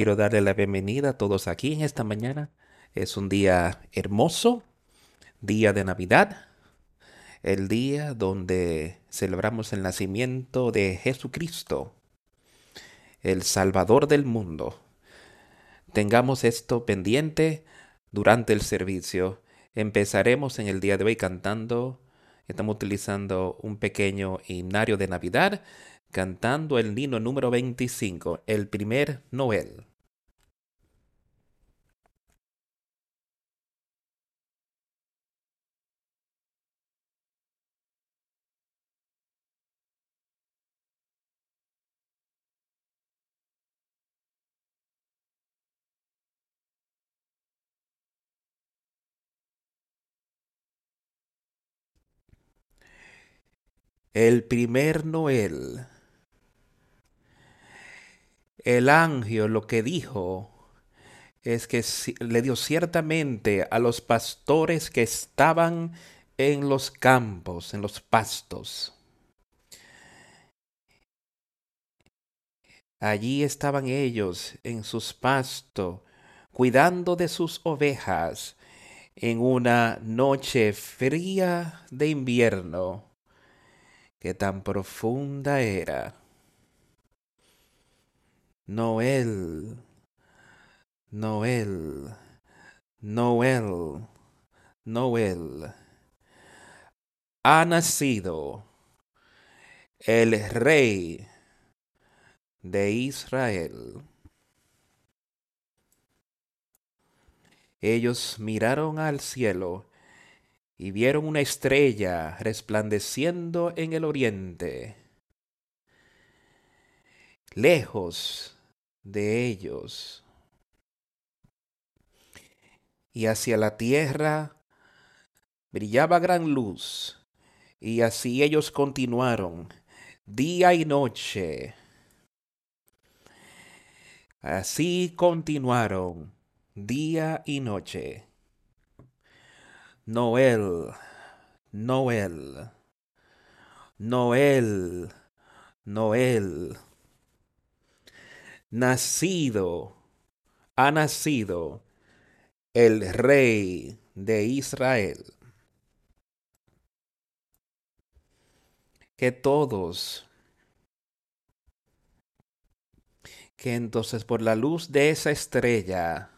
Quiero darle la bienvenida a todos aquí en esta mañana. Es un día hermoso, día de Navidad, el día donde celebramos el nacimiento de Jesucristo, el Salvador del mundo. Tengamos esto pendiente durante el servicio. Empezaremos en el día de hoy cantando. Estamos utilizando un pequeño himnario de Navidad, cantando el himno número 25, el primer Noel. El primer Noel. El ángel lo que dijo es que le dio ciertamente a los pastores que estaban en los campos, en los pastos. Allí estaban ellos en sus pastos, cuidando de sus ovejas en una noche fría de invierno que tan profunda era. Noel, Noel, Noel, Noel. Ha nacido el rey de Israel. Ellos miraron al cielo y vieron una estrella resplandeciendo en el oriente. Lejos de ellos. Y hacia la tierra brillaba gran luz, y así ellos continuaron día y noche. Así continuaron día y noche. Noel, Noel, Noel, Noel. Nacido, ha nacido el rey de Israel. Que todos, que entonces por la luz de esa estrella,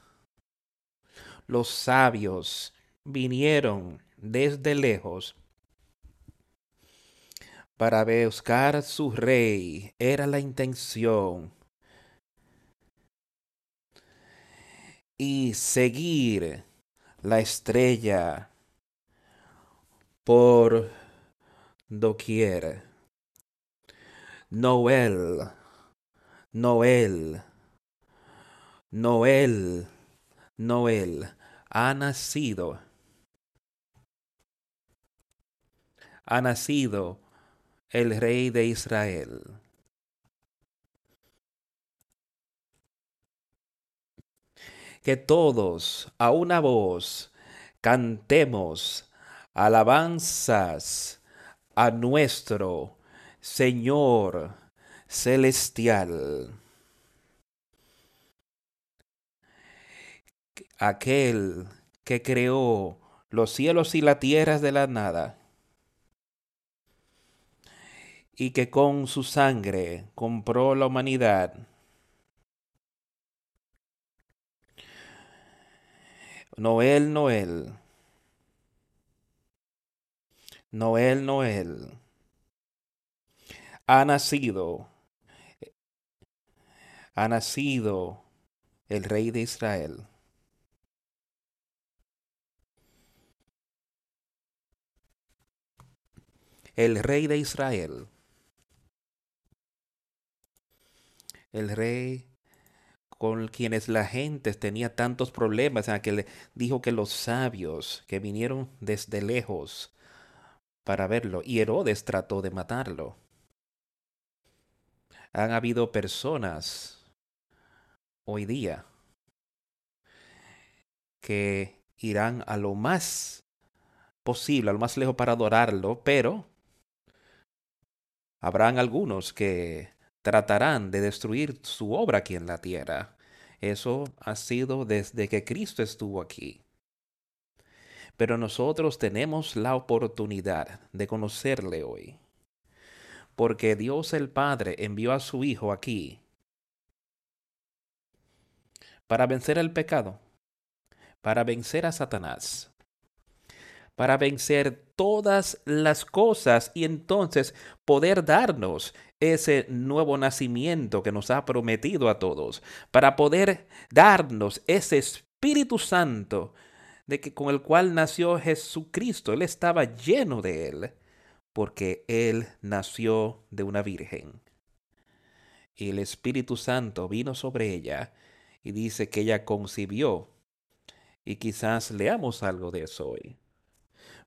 los sabios vinieron desde lejos para buscar su rey. Era la intención. Y seguir la estrella por doquier. Noel, Noel, Noel, Noel ha nacido ha nacido el Rey de Israel. Que todos a una voz cantemos alabanzas a nuestro Señor celestial. Aquel que creó los cielos y la tierra de la nada y que con su sangre compró la humanidad. Noel, Noel. Noel, Noel. Ha nacido. Ha nacido el rey de Israel. El rey de Israel. El rey con quienes la gente tenía tantos problemas, en que le dijo que los sabios que vinieron desde lejos para verlo, y Herodes trató de matarlo. Han habido personas hoy día que irán a lo más posible, a lo más lejos para adorarlo, pero habrán algunos que tratarán de destruir su obra aquí en la tierra. Eso ha sido desde que Cristo estuvo aquí. Pero nosotros tenemos la oportunidad de conocerle hoy. Porque Dios el Padre envió a su Hijo aquí para vencer el pecado, para vencer a Satanás, para vencer todas las cosas y entonces poder darnos ese nuevo nacimiento que nos ha prometido a todos, para poder darnos ese Espíritu Santo de que con el cual nació Jesucristo. Él estaba lleno de él, porque él nació de una virgen. Y el Espíritu Santo vino sobre ella y dice que ella concibió. Y quizás leamos algo de eso hoy.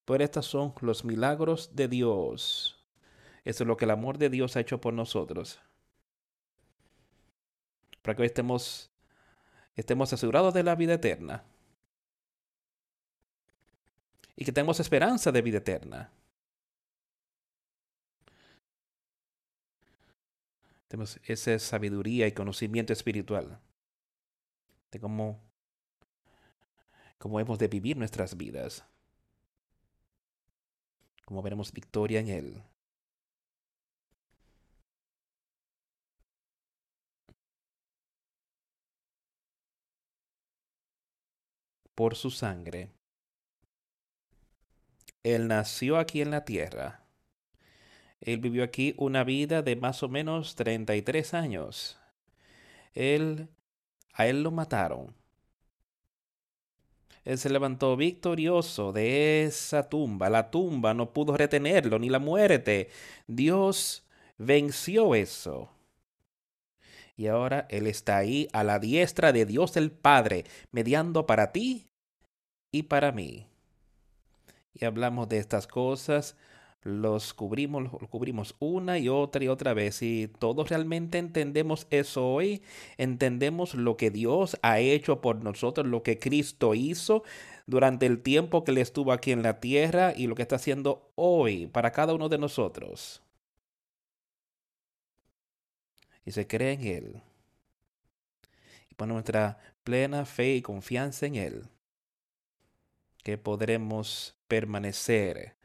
Pero estos son los milagros de Dios. Eso es lo que el amor de Dios ha hecho por nosotros. Para que hoy estemos, estemos asegurados de la vida eterna. Y que tengamos esperanza de vida eterna. Tenemos esa sabiduría y conocimiento espiritual de cómo, cómo hemos de vivir nuestras vidas como veremos victoria en Él. Por su sangre. Él nació aquí en la tierra. Él vivió aquí una vida de más o menos 33 años. Él, a él lo mataron él se levantó victorioso de esa tumba. La tumba no pudo retenerlo, ni la muerte. Dios venció eso. Y ahora Él está ahí a la diestra de Dios el Padre, mediando para ti y para mí. Y hablamos de estas cosas los cubrimos, los cubrimos una y otra y otra vez. Y todos realmente entendemos eso hoy, entendemos lo que Dios ha hecho por nosotros, lo que Cristo hizo durante el tiempo que Él estuvo aquí en la tierra y lo que está haciendo hoy para cada uno de nosotros. Y se cree en Él. Y pone nuestra plena fe y confianza en Él. Que podremos permanecer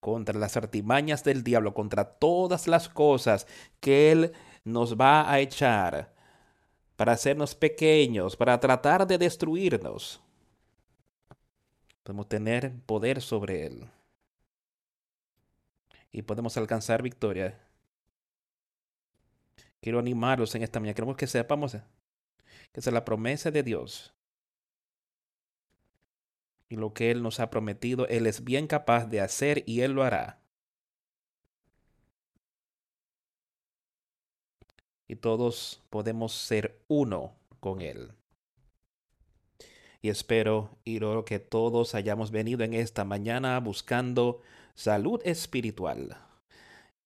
contra las artimañas del diablo, contra todas las cosas que Él nos va a echar para hacernos pequeños, para tratar de destruirnos. Podemos tener poder sobre Él. Y podemos alcanzar victoria. Quiero animarlos en esta mañana. Queremos que sepamos que es la promesa de Dios y lo que Él nos ha prometido, Él es bien capaz de hacer y Él lo hará. Y todos podemos ser uno con Él. Y espero y oro que todos hayamos venido en esta mañana buscando salud espiritual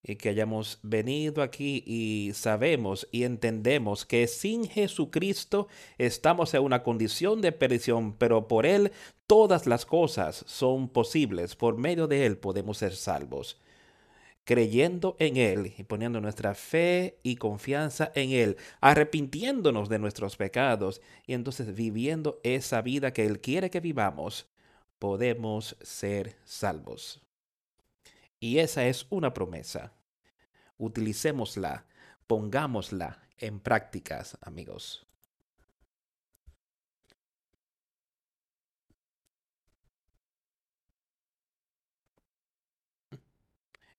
y que hayamos venido aquí y sabemos y entendemos que sin Jesucristo estamos en una condición de perdición, pero por Él todas las cosas son posibles. Por medio de Él podemos ser salvos. Creyendo en Él y poniendo nuestra fe y confianza en Él, arrepintiéndonos de nuestros pecados y entonces viviendo esa vida que Él quiere que vivamos, podemos ser salvos. Y esa es una promesa. Utilicémosla, pongámosla en prácticas, amigos.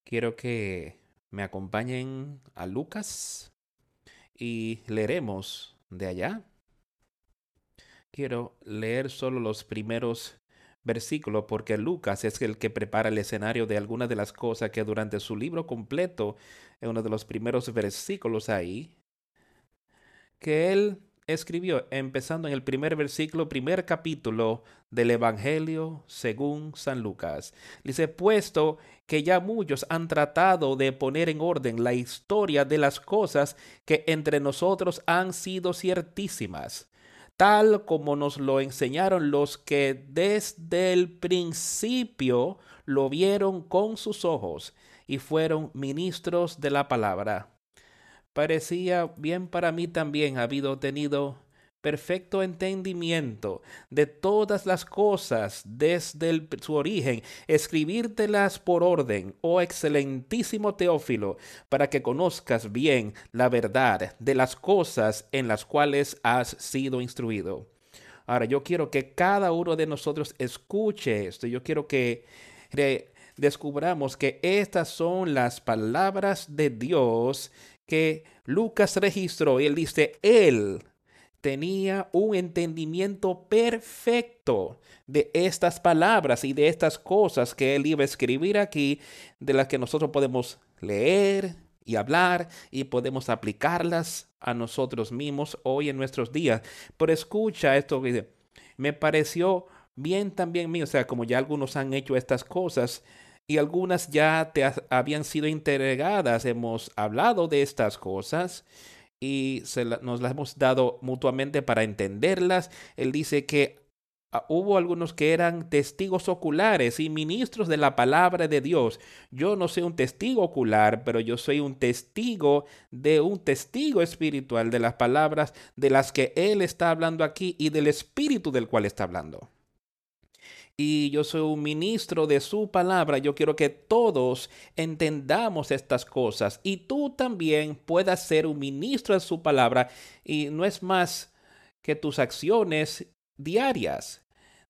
Quiero que me acompañen a Lucas y leeremos de allá. Quiero leer solo los primeros versículo porque Lucas es el que prepara el escenario de algunas de las cosas que durante su libro completo, en uno de los primeros versículos ahí, que él escribió, empezando en el primer versículo, primer capítulo del Evangelio según San Lucas. Dice, puesto que ya muchos han tratado de poner en orden la historia de las cosas que entre nosotros han sido ciertísimas tal como nos lo enseñaron los que desde el principio lo vieron con sus ojos y fueron ministros de la palabra. Parecía bien para mí también habido tenido perfecto entendimiento de todas las cosas desde su origen, escribírtelas por orden, oh excelentísimo Teófilo, para que conozcas bien la verdad de las cosas en las cuales has sido instruido. Ahora, yo quiero que cada uno de nosotros escuche esto. Yo quiero que descubramos que estas son las palabras de Dios que Lucas registró. Y él dice, Él tenía un entendimiento perfecto de estas palabras y de estas cosas que él iba a escribir aquí, de las que nosotros podemos leer y hablar y podemos aplicarlas a nosotros mismos hoy en nuestros días. Pero escucha esto me pareció bien también mío, o sea, como ya algunos han hecho estas cosas, y algunas ya te habían sido entregadas. Hemos hablado de estas cosas y se nos las hemos dado mutuamente para entenderlas. Él dice que ah, hubo algunos que eran testigos oculares y ministros de la palabra de Dios. Yo no soy un testigo ocular, pero yo soy un testigo de un testigo espiritual de las palabras de las que Él está hablando aquí y del espíritu del cual está hablando y yo soy un ministro de su palabra. Yo quiero que todos entendamos estas cosas y tú también puedas ser un ministro de su palabra y no es más que tus acciones diarias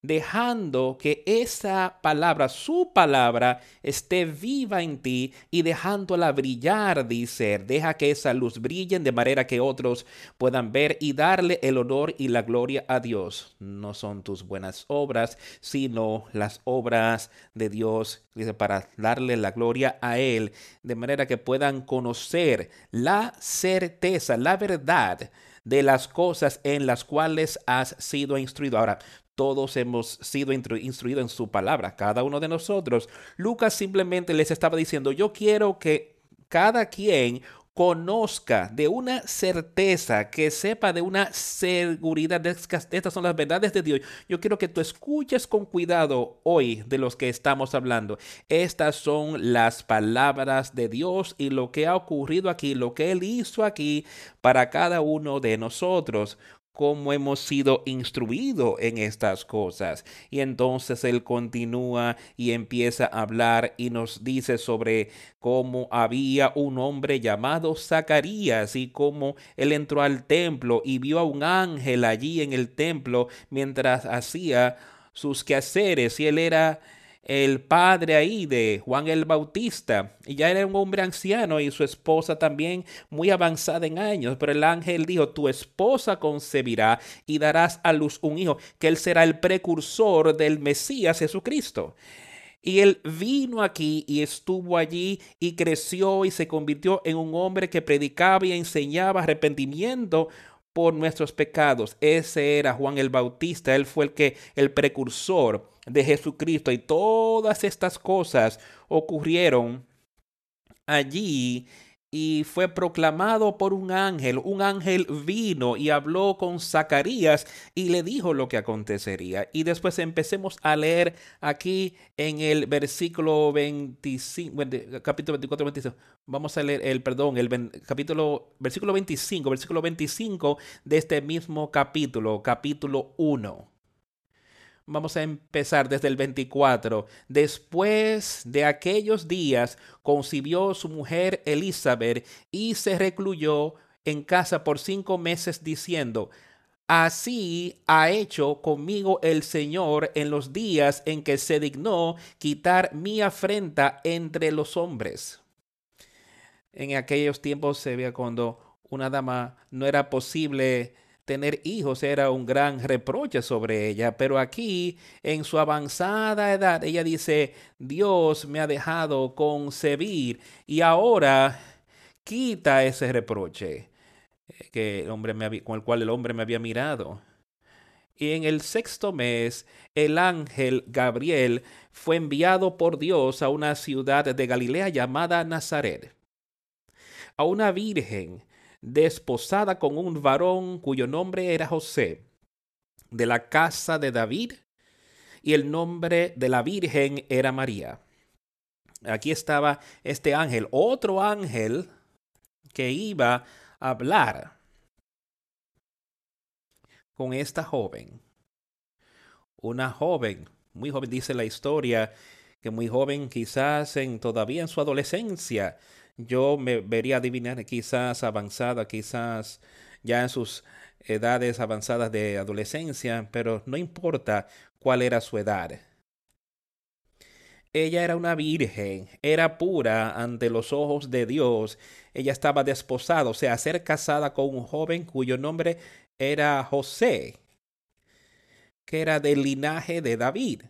dejando que esa palabra, su palabra, esté viva en ti y dejándola brillar, dice, deja que esa luz brille de manera que otros puedan ver y darle el honor y la gloria a Dios. No son tus buenas obras, sino las obras de Dios, dice, para darle la gloria a Él, de manera que puedan conocer la certeza, la verdad de las cosas en las cuales has sido instruido. Ahora, todos hemos sido instruidos en su palabra, cada uno de nosotros. Lucas simplemente les estaba diciendo, yo quiero que cada quien conozca de una certeza, que sepa de una seguridad de estas son las verdades de Dios. Yo quiero que tú escuches con cuidado hoy de los que estamos hablando. Estas son las palabras de Dios y lo que ha ocurrido aquí, lo que Él hizo aquí para cada uno de nosotros cómo hemos sido instruidos en estas cosas. Y entonces él continúa y empieza a hablar y nos dice sobre cómo había un hombre llamado Zacarías y cómo él entró al templo y vio a un ángel allí en el templo mientras hacía sus quehaceres y él era el padre ahí de Juan el Bautista, y ya era un hombre anciano y su esposa también muy avanzada en años, pero el ángel dijo, tu esposa concebirá y darás a luz un hijo, que él será el precursor del Mesías Jesucristo. Y él vino aquí y estuvo allí y creció y se convirtió en un hombre que predicaba y enseñaba arrepentimiento por nuestros pecados. Ese era Juan el Bautista, él fue el que el precursor de Jesucristo y todas estas cosas ocurrieron allí y fue proclamado por un ángel. Un ángel vino y habló con Zacarías y le dijo lo que acontecería. Y después empecemos a leer aquí en el versículo 25, capítulo 24, 25. Vamos a leer el, perdón, el capítulo, versículo 25, versículo 25 de este mismo capítulo, capítulo 1. Vamos a empezar desde el 24. Después de aquellos días concibió su mujer Elizabeth y se recluyó en casa por cinco meses diciendo, Así ha hecho conmigo el Señor en los días en que se dignó quitar mi afrenta entre los hombres. En aquellos tiempos se veía cuando una dama no era posible tener hijos era un gran reproche sobre ella, pero aquí en su avanzada edad ella dice, Dios me ha dejado concebir y ahora quita ese reproche eh, que el hombre me con el cual el hombre me había mirado. Y en el sexto mes, el ángel Gabriel fue enviado por Dios a una ciudad de Galilea llamada Nazaret, a una virgen desposada con un varón cuyo nombre era José, de la casa de David, y el nombre de la Virgen era María. Aquí estaba este ángel, otro ángel que iba a hablar con esta joven. Una joven, muy joven, dice la historia, que muy joven, quizás en, todavía en su adolescencia, yo me vería adivinar quizás avanzada, quizás ya en sus edades avanzadas de adolescencia, pero no importa cuál era su edad. Ella era una virgen, era pura ante los ojos de Dios. Ella estaba desposada, o sea, ser casada con un joven cuyo nombre era José, que era del linaje de David.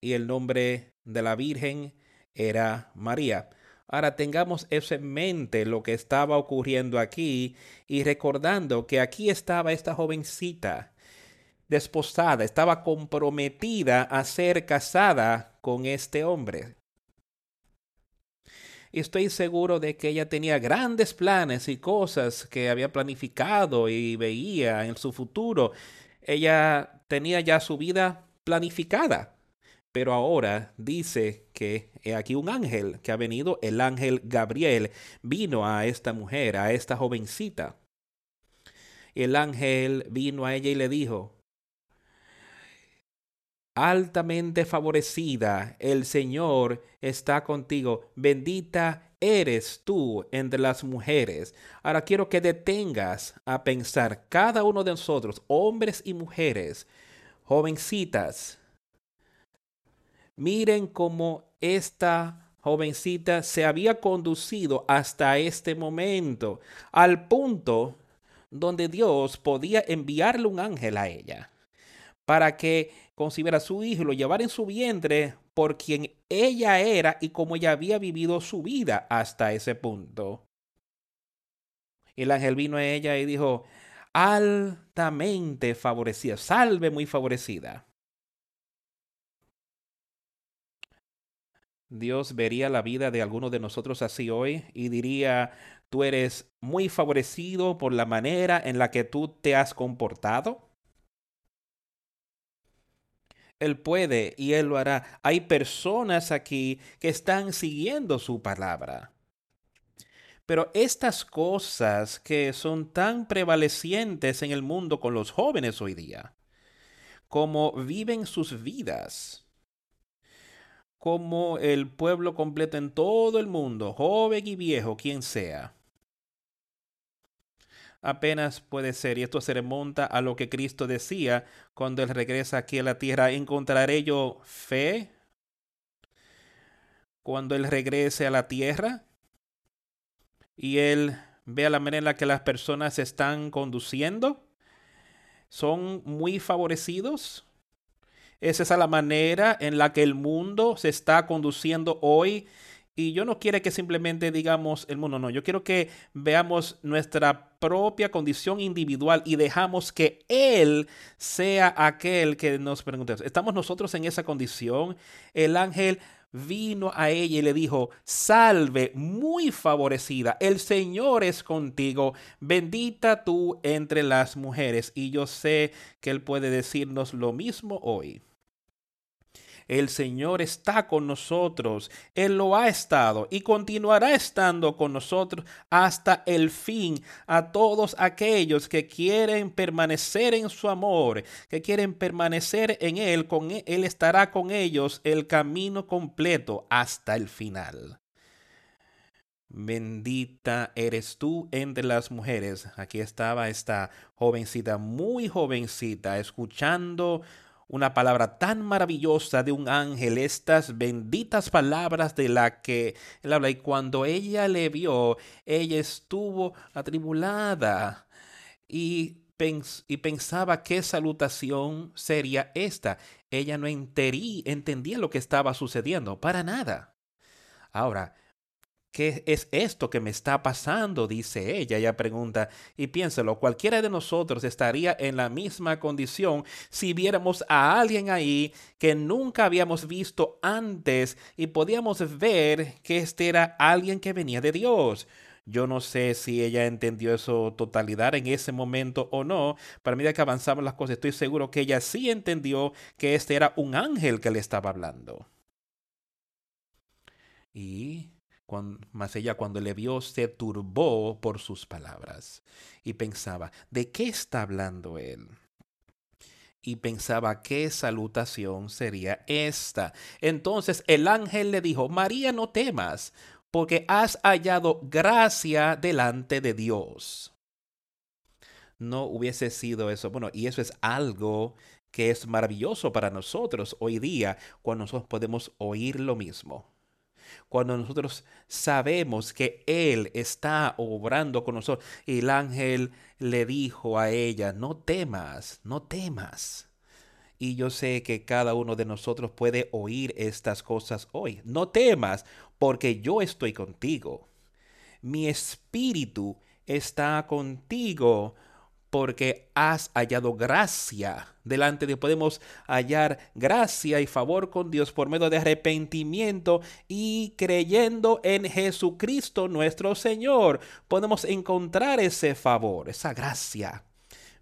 Y el nombre de la virgen era María. Ahora tengamos eso en mente, lo que estaba ocurriendo aquí, y recordando que aquí estaba esta jovencita desposada, estaba comprometida a ser casada con este hombre. Y estoy seguro de que ella tenía grandes planes y cosas que había planificado y veía en su futuro. Ella tenía ya su vida planificada. Pero ahora dice que aquí un ángel que ha venido, el ángel Gabriel, vino a esta mujer, a esta jovencita. El ángel vino a ella y le dijo, altamente favorecida, el Señor está contigo, bendita eres tú entre las mujeres. Ahora quiero que detengas a pensar cada uno de nosotros, hombres y mujeres, jovencitas. Miren cómo esta jovencita se había conducido hasta este momento, al punto donde Dios podía enviarle un ángel a ella para que concibiera a su hijo y lo llevara en su vientre por quien ella era y cómo ella había vivido su vida hasta ese punto. Y el ángel vino a ella y dijo, altamente favorecida, salve muy favorecida. Dios vería la vida de alguno de nosotros así hoy y diría, tú eres muy favorecido por la manera en la que tú te has comportado. Él puede y Él lo hará. Hay personas aquí que están siguiendo su palabra. Pero estas cosas que son tan prevalecientes en el mundo con los jóvenes hoy día, como viven sus vidas, como el pueblo completo en todo el mundo, joven y viejo, quien sea, apenas puede ser. Y esto se remonta a lo que Cristo decía cuando Él regresa aquí a la tierra. ¿Encontraré yo fe cuando Él regrese a la tierra? Y Él vea la manera en la que las personas se están conduciendo. Son muy favorecidos. ¿Es esa la manera en la que el mundo se está conduciendo hoy y yo no quiero que simplemente digamos el mundo, no, yo quiero que veamos nuestra propia condición individual y dejamos que Él sea aquel que nos pregunte. ¿Estamos nosotros en esa condición? El ángel vino a ella y le dijo, salve, muy favorecida, el Señor es contigo, bendita tú entre las mujeres. Y yo sé que Él puede decirnos lo mismo hoy. El Señor está con nosotros. Él lo ha estado y continuará estando con nosotros hasta el fin. A todos aquellos que quieren permanecer en su amor, que quieren permanecer en Él, con Él, él estará con ellos el camino completo hasta el final. Bendita eres tú entre las mujeres. Aquí estaba esta jovencita, muy jovencita, escuchando una palabra tan maravillosa de un ángel, estas benditas palabras de la que él habla. Y cuando ella le vio, ella estuvo atribulada y, y pensaba qué salutación sería esta. Ella no entendía lo que estaba sucediendo, para nada. Ahora, ¿Qué es esto que me está pasando? dice ella. Ella pregunta, y piénselo, cualquiera de nosotros estaría en la misma condición si viéramos a alguien ahí que nunca habíamos visto antes y podíamos ver que este era alguien que venía de Dios. Yo no sé si ella entendió eso totalidad en ese momento o no. Para medida que avanzamos las cosas, estoy seguro que ella sí entendió que este era un ángel que le estaba hablando. Y mas ella cuando le vio se turbó por sus palabras y pensaba, ¿de qué está hablando él? y pensaba qué salutación sería esta. Entonces el ángel le dijo, María, no temas, porque has hallado gracia delante de Dios. No hubiese sido eso. Bueno, y eso es algo que es maravilloso para nosotros hoy día, cuando nosotros podemos oír lo mismo cuando nosotros sabemos que Él está obrando con nosotros. Y el ángel le dijo a ella, no temas, no temas. Y yo sé que cada uno de nosotros puede oír estas cosas hoy. No temas, porque yo estoy contigo. Mi espíritu está contigo porque has hallado gracia delante de. Podemos hallar gracia y favor con Dios por medio de arrepentimiento y creyendo en Jesucristo nuestro Señor. Podemos encontrar ese favor, esa gracia.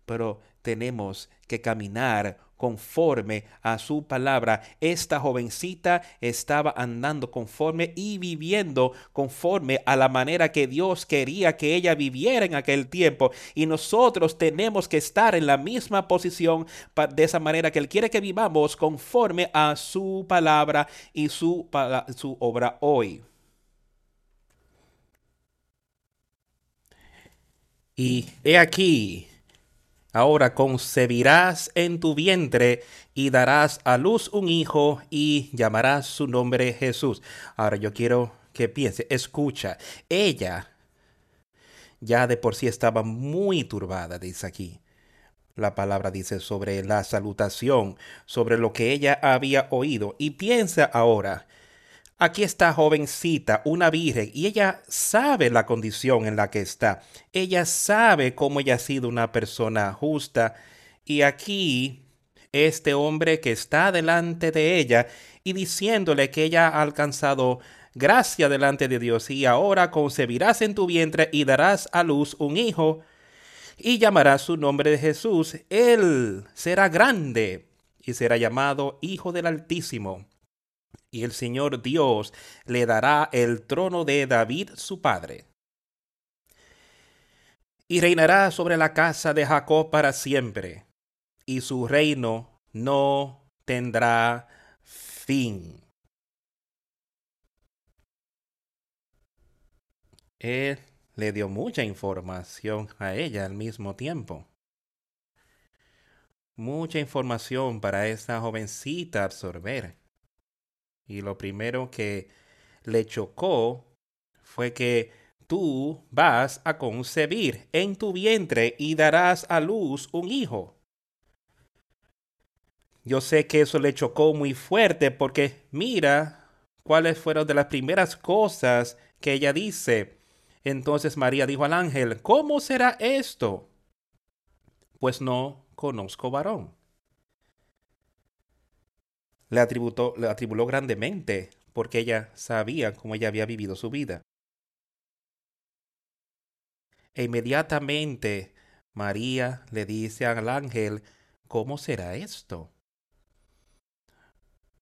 Pero tenemos que caminar conforme a su palabra. Esta jovencita estaba andando conforme y viviendo conforme a la manera que Dios quería que ella viviera en aquel tiempo. Y nosotros tenemos que estar en la misma posición de esa manera que Él quiere que vivamos conforme a su palabra y su, su obra hoy. Y he aquí, Ahora concebirás en tu vientre y darás a luz un hijo y llamarás su nombre Jesús. Ahora yo quiero que piense, escucha, ella ya de por sí estaba muy turbada, dice aquí. La palabra dice sobre la salutación, sobre lo que ella había oído. Y piensa ahora, Aquí está jovencita, una virgen, y ella sabe la condición en la que está. Ella sabe cómo ella ha sido una persona justa. Y aquí, este hombre que está delante de ella y diciéndole que ella ha alcanzado gracia delante de Dios y ahora concebirás en tu vientre y darás a luz un hijo y llamarás su nombre de Jesús. Él será grande y será llamado Hijo del Altísimo y el Señor Dios le dará el trono de David su padre. Y reinará sobre la casa de Jacob para siempre, y su reino no tendrá fin. Él le dio mucha información a ella al mismo tiempo. Mucha información para esta jovencita absorber. Y lo primero que le chocó fue que tú vas a concebir en tu vientre y darás a luz un hijo. Yo sé que eso le chocó muy fuerte porque mira cuáles fueron de las primeras cosas que ella dice. Entonces María dijo al ángel, ¿cómo será esto? Pues no conozco varón le, le atribuló grandemente porque ella sabía cómo ella había vivido su vida. E inmediatamente María le dice al ángel, ¿cómo será esto?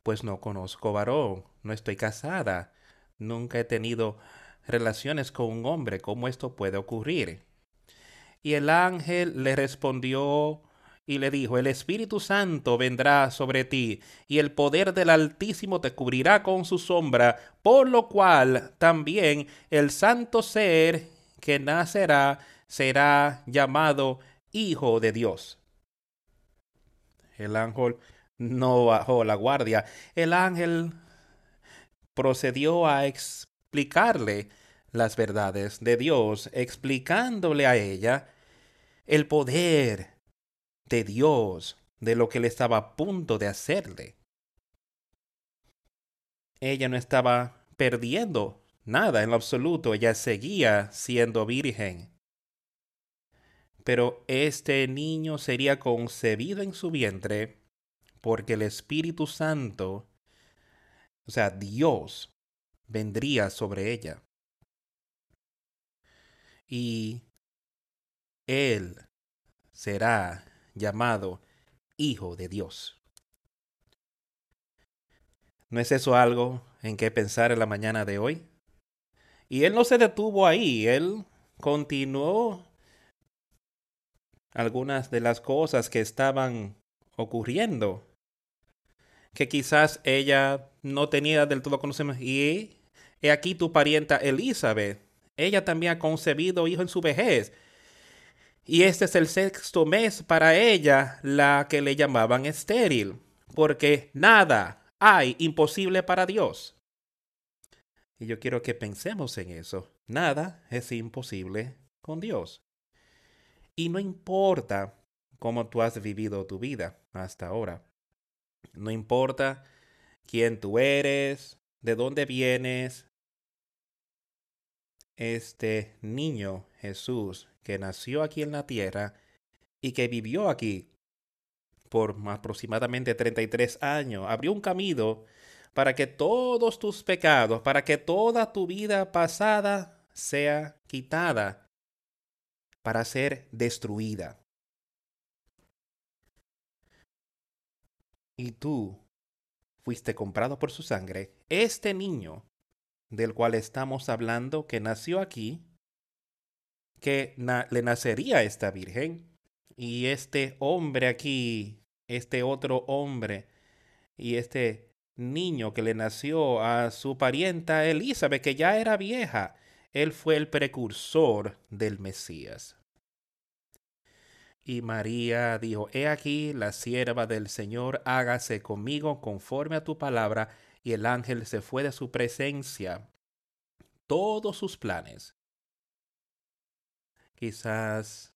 Pues no conozco varón, no estoy casada, nunca he tenido relaciones con un hombre, ¿cómo esto puede ocurrir? Y el ángel le respondió y le dijo, el Espíritu Santo vendrá sobre ti, y el poder del Altísimo te cubrirá con su sombra, por lo cual también el santo ser que nacerá será llamado Hijo de Dios. El ángel no bajó la guardia. El ángel procedió a explicarle las verdades de Dios, explicándole a ella el poder de Dios, de lo que él estaba a punto de hacerle. Ella no estaba perdiendo nada en lo absoluto, ella seguía siendo virgen. Pero este niño sería concebido en su vientre porque el Espíritu Santo, o sea, Dios, vendría sobre ella. Y Él será llamado Hijo de Dios. ¿No es eso algo en qué pensar en la mañana de hoy? Y él no se detuvo ahí, él continuó algunas de las cosas que estaban ocurriendo, que quizás ella no tenía del todo conocimiento. Y he aquí tu parienta Elizabeth, ella también ha concebido hijo en su vejez. Y este es el sexto mes para ella, la que le llamaban estéril, porque nada hay imposible para Dios. Y yo quiero que pensemos en eso. Nada es imposible con Dios. Y no importa cómo tú has vivido tu vida hasta ahora. No importa quién tú eres, de dónde vienes. Este niño Jesús que nació aquí en la tierra y que vivió aquí por aproximadamente 33 años, abrió un camino para que todos tus pecados, para que toda tu vida pasada sea quitada, para ser destruida. Y tú fuiste comprado por su sangre. Este niño del cual estamos hablando, que nació aquí, que le nacería a esta virgen, y este hombre aquí, este otro hombre, y este niño que le nació a su parienta Elizabeth, que ya era vieja, él fue el precursor del Mesías. Y María dijo, He aquí la sierva del Señor, hágase conmigo conforme a tu palabra. Y el ángel se fue de su presencia. Todos sus planes. Quizás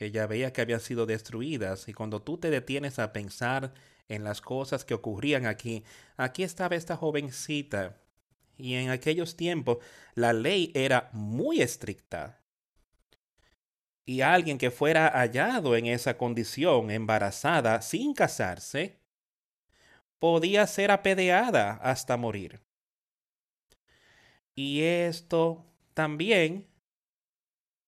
ella veía que habían sido destruidas y cuando tú te detienes a pensar en las cosas que ocurrían aquí. Aquí estaba esta jovencita y en aquellos tiempos la ley era muy estricta. Y alguien que fuera hallado en esa condición, embarazada, sin casarse, podía ser apedeada hasta morir. Y esto también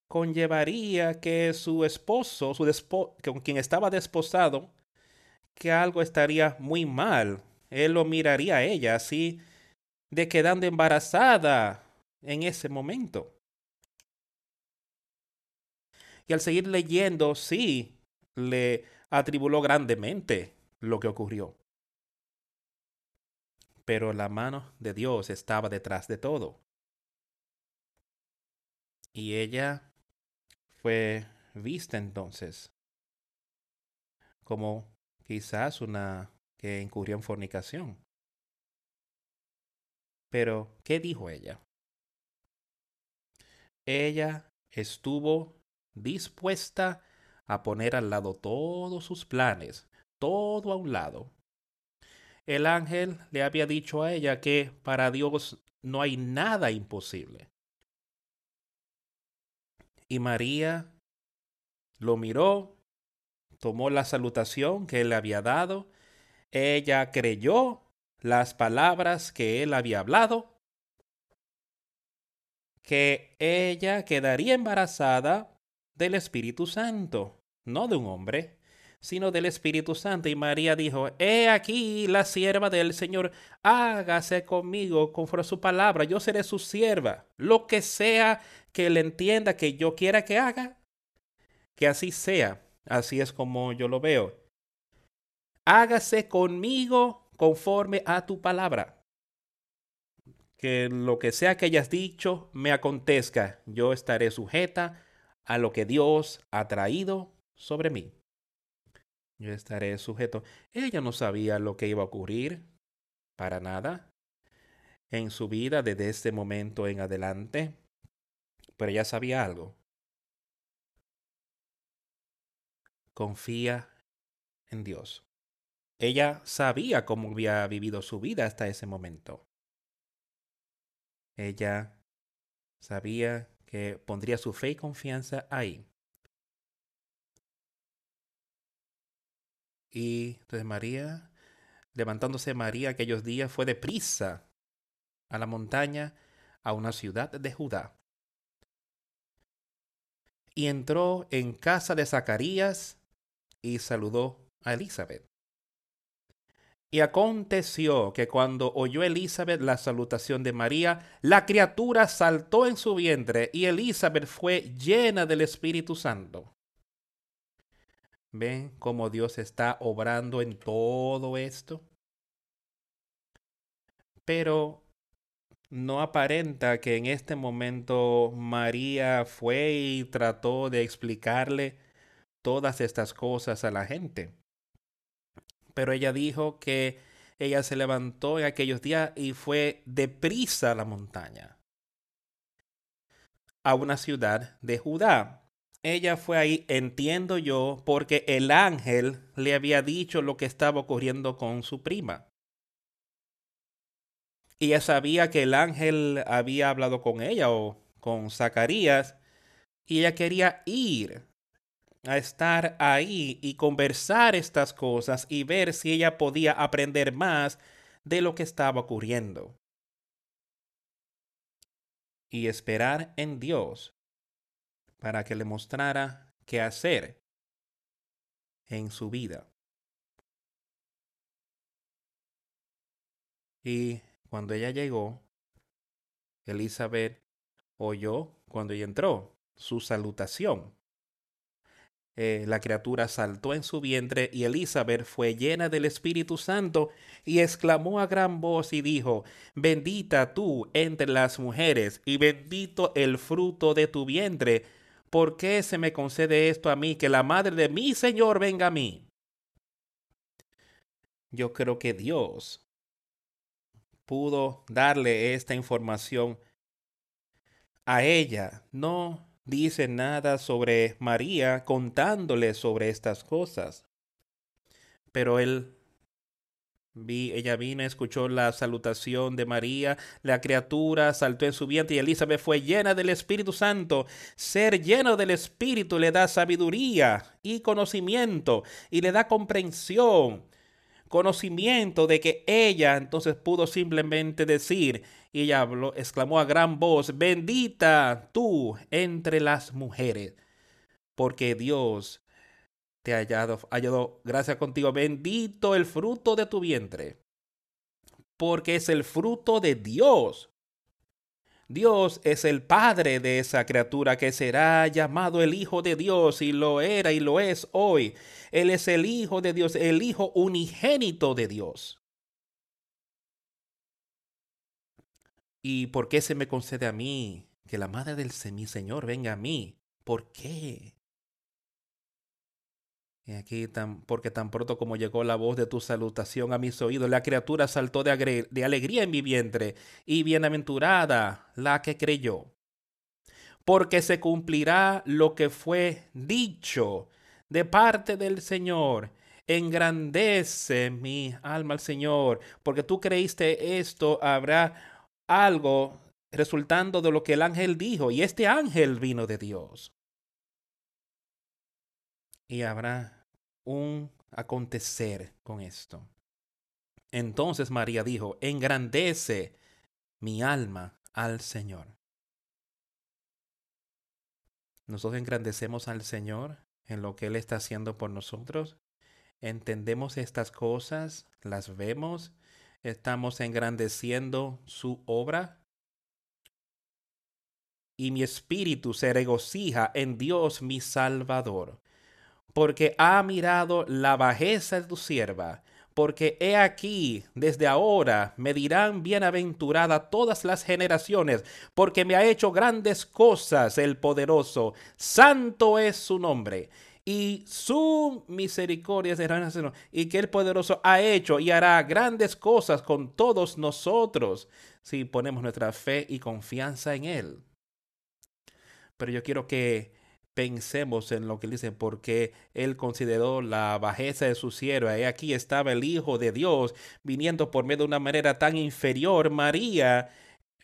conllevaría que su esposo, su con quien estaba desposado, que algo estaría muy mal. Él lo miraría a ella así de quedando embarazada en ese momento. Y al seguir leyendo, sí, le atribuló grandemente lo que ocurrió. Pero la mano de Dios estaba detrás de todo. Y ella fue vista entonces como quizás una que incurrió en fornicación. Pero, ¿qué dijo ella? Ella estuvo dispuesta a poner al lado todos sus planes, todo a un lado. El ángel le había dicho a ella que para Dios no hay nada imposible. Y María lo miró tomó la salutación que él había dado, ella creyó las palabras que él había hablado, que ella quedaría embarazada del Espíritu Santo, no de un hombre, sino del Espíritu Santo. Y María dijo, He aquí la sierva del Señor, hágase conmigo conforme a su palabra, yo seré su sierva, lo que sea que él entienda que yo quiera que haga, que así sea. Así es como yo lo veo. Hágase conmigo conforme a tu palabra. Que lo que sea que hayas dicho me acontezca. Yo estaré sujeta a lo que Dios ha traído sobre mí. Yo estaré sujeto. Ella no sabía lo que iba a ocurrir para nada en su vida desde este momento en adelante, pero ella sabía algo. confía en Dios. Ella sabía cómo había vivido su vida hasta ese momento. Ella sabía que pondría su fe y confianza ahí. Y entonces María, levantándose María aquellos días, fue deprisa a la montaña, a una ciudad de Judá. Y entró en casa de Zacarías y saludó a Elizabeth. Y aconteció que cuando oyó Elizabeth la salutación de María, la criatura saltó en su vientre y Elizabeth fue llena del Espíritu Santo. ¿Ven cómo Dios está obrando en todo esto? Pero no aparenta que en este momento María fue y trató de explicarle todas estas cosas a la gente. Pero ella dijo que ella se levantó en aquellos días y fue deprisa a la montaña, a una ciudad de Judá. Ella fue ahí, entiendo yo, porque el ángel le había dicho lo que estaba ocurriendo con su prima. Y ella sabía que el ángel había hablado con ella o con Zacarías y ella quería ir a estar ahí y conversar estas cosas y ver si ella podía aprender más de lo que estaba ocurriendo. Y esperar en Dios para que le mostrara qué hacer en su vida. Y cuando ella llegó, Elizabeth oyó cuando ella entró su salutación. Eh, la criatura saltó en su vientre y Elizabeth fue llena del Espíritu Santo y exclamó a gran voz y dijo, bendita tú entre las mujeres y bendito el fruto de tu vientre. ¿Por qué se me concede esto a mí, que la madre de mi Señor venga a mí? Yo creo que Dios pudo darle esta información a ella, no dice nada sobre María contándole sobre estas cosas. Pero él vi, ella vino, escuchó la salutación de María, la criatura saltó en su vientre y Elizabeth fue llena del Espíritu Santo. Ser lleno del Espíritu le da sabiduría y conocimiento y le da comprensión conocimiento de que ella entonces pudo simplemente decir, y ella habló, exclamó a gran voz, bendita tú entre las mujeres, porque Dios te ha hallado, hallado gracias contigo, bendito el fruto de tu vientre, porque es el fruto de Dios. Dios es el Padre de esa criatura que será llamado el Hijo de Dios y lo era y lo es hoy. Él es el Hijo de Dios, el Hijo unigénito de Dios. ¿Y por qué se me concede a mí que la madre del mi Señor venga a mí? ¿Por qué? Y aquí, tan, porque tan pronto como llegó la voz de tu salutación a mis oídos, la criatura saltó de, de alegría en mi vientre, y bienaventurada la que creyó. Porque se cumplirá lo que fue dicho de parte del Señor. Engrandece mi alma al Señor, porque tú creíste esto, habrá algo resultando de lo que el ángel dijo, y este ángel vino de Dios y habrá un acontecer con esto. Entonces María dijo, engrandece mi alma al Señor. Nosotros engrandecemos al Señor en lo que Él está haciendo por nosotros. Entendemos estas cosas, las vemos, estamos engrandeciendo su obra. Y mi espíritu se regocija en Dios mi Salvador porque ha mirado la bajeza de tu sierva. Porque he aquí, desde ahora me dirán bienaventurada todas las generaciones, porque me ha hecho grandes cosas el poderoso. Santo es su nombre y su misericordia de y que el poderoso ha hecho y hará grandes cosas con todos nosotros si ponemos nuestra fe y confianza en él. Pero yo quiero que pensemos en lo que dice, porque él consideró la bajeza de su sierva. Y aquí estaba el Hijo de Dios viniendo por medio de una manera tan inferior. María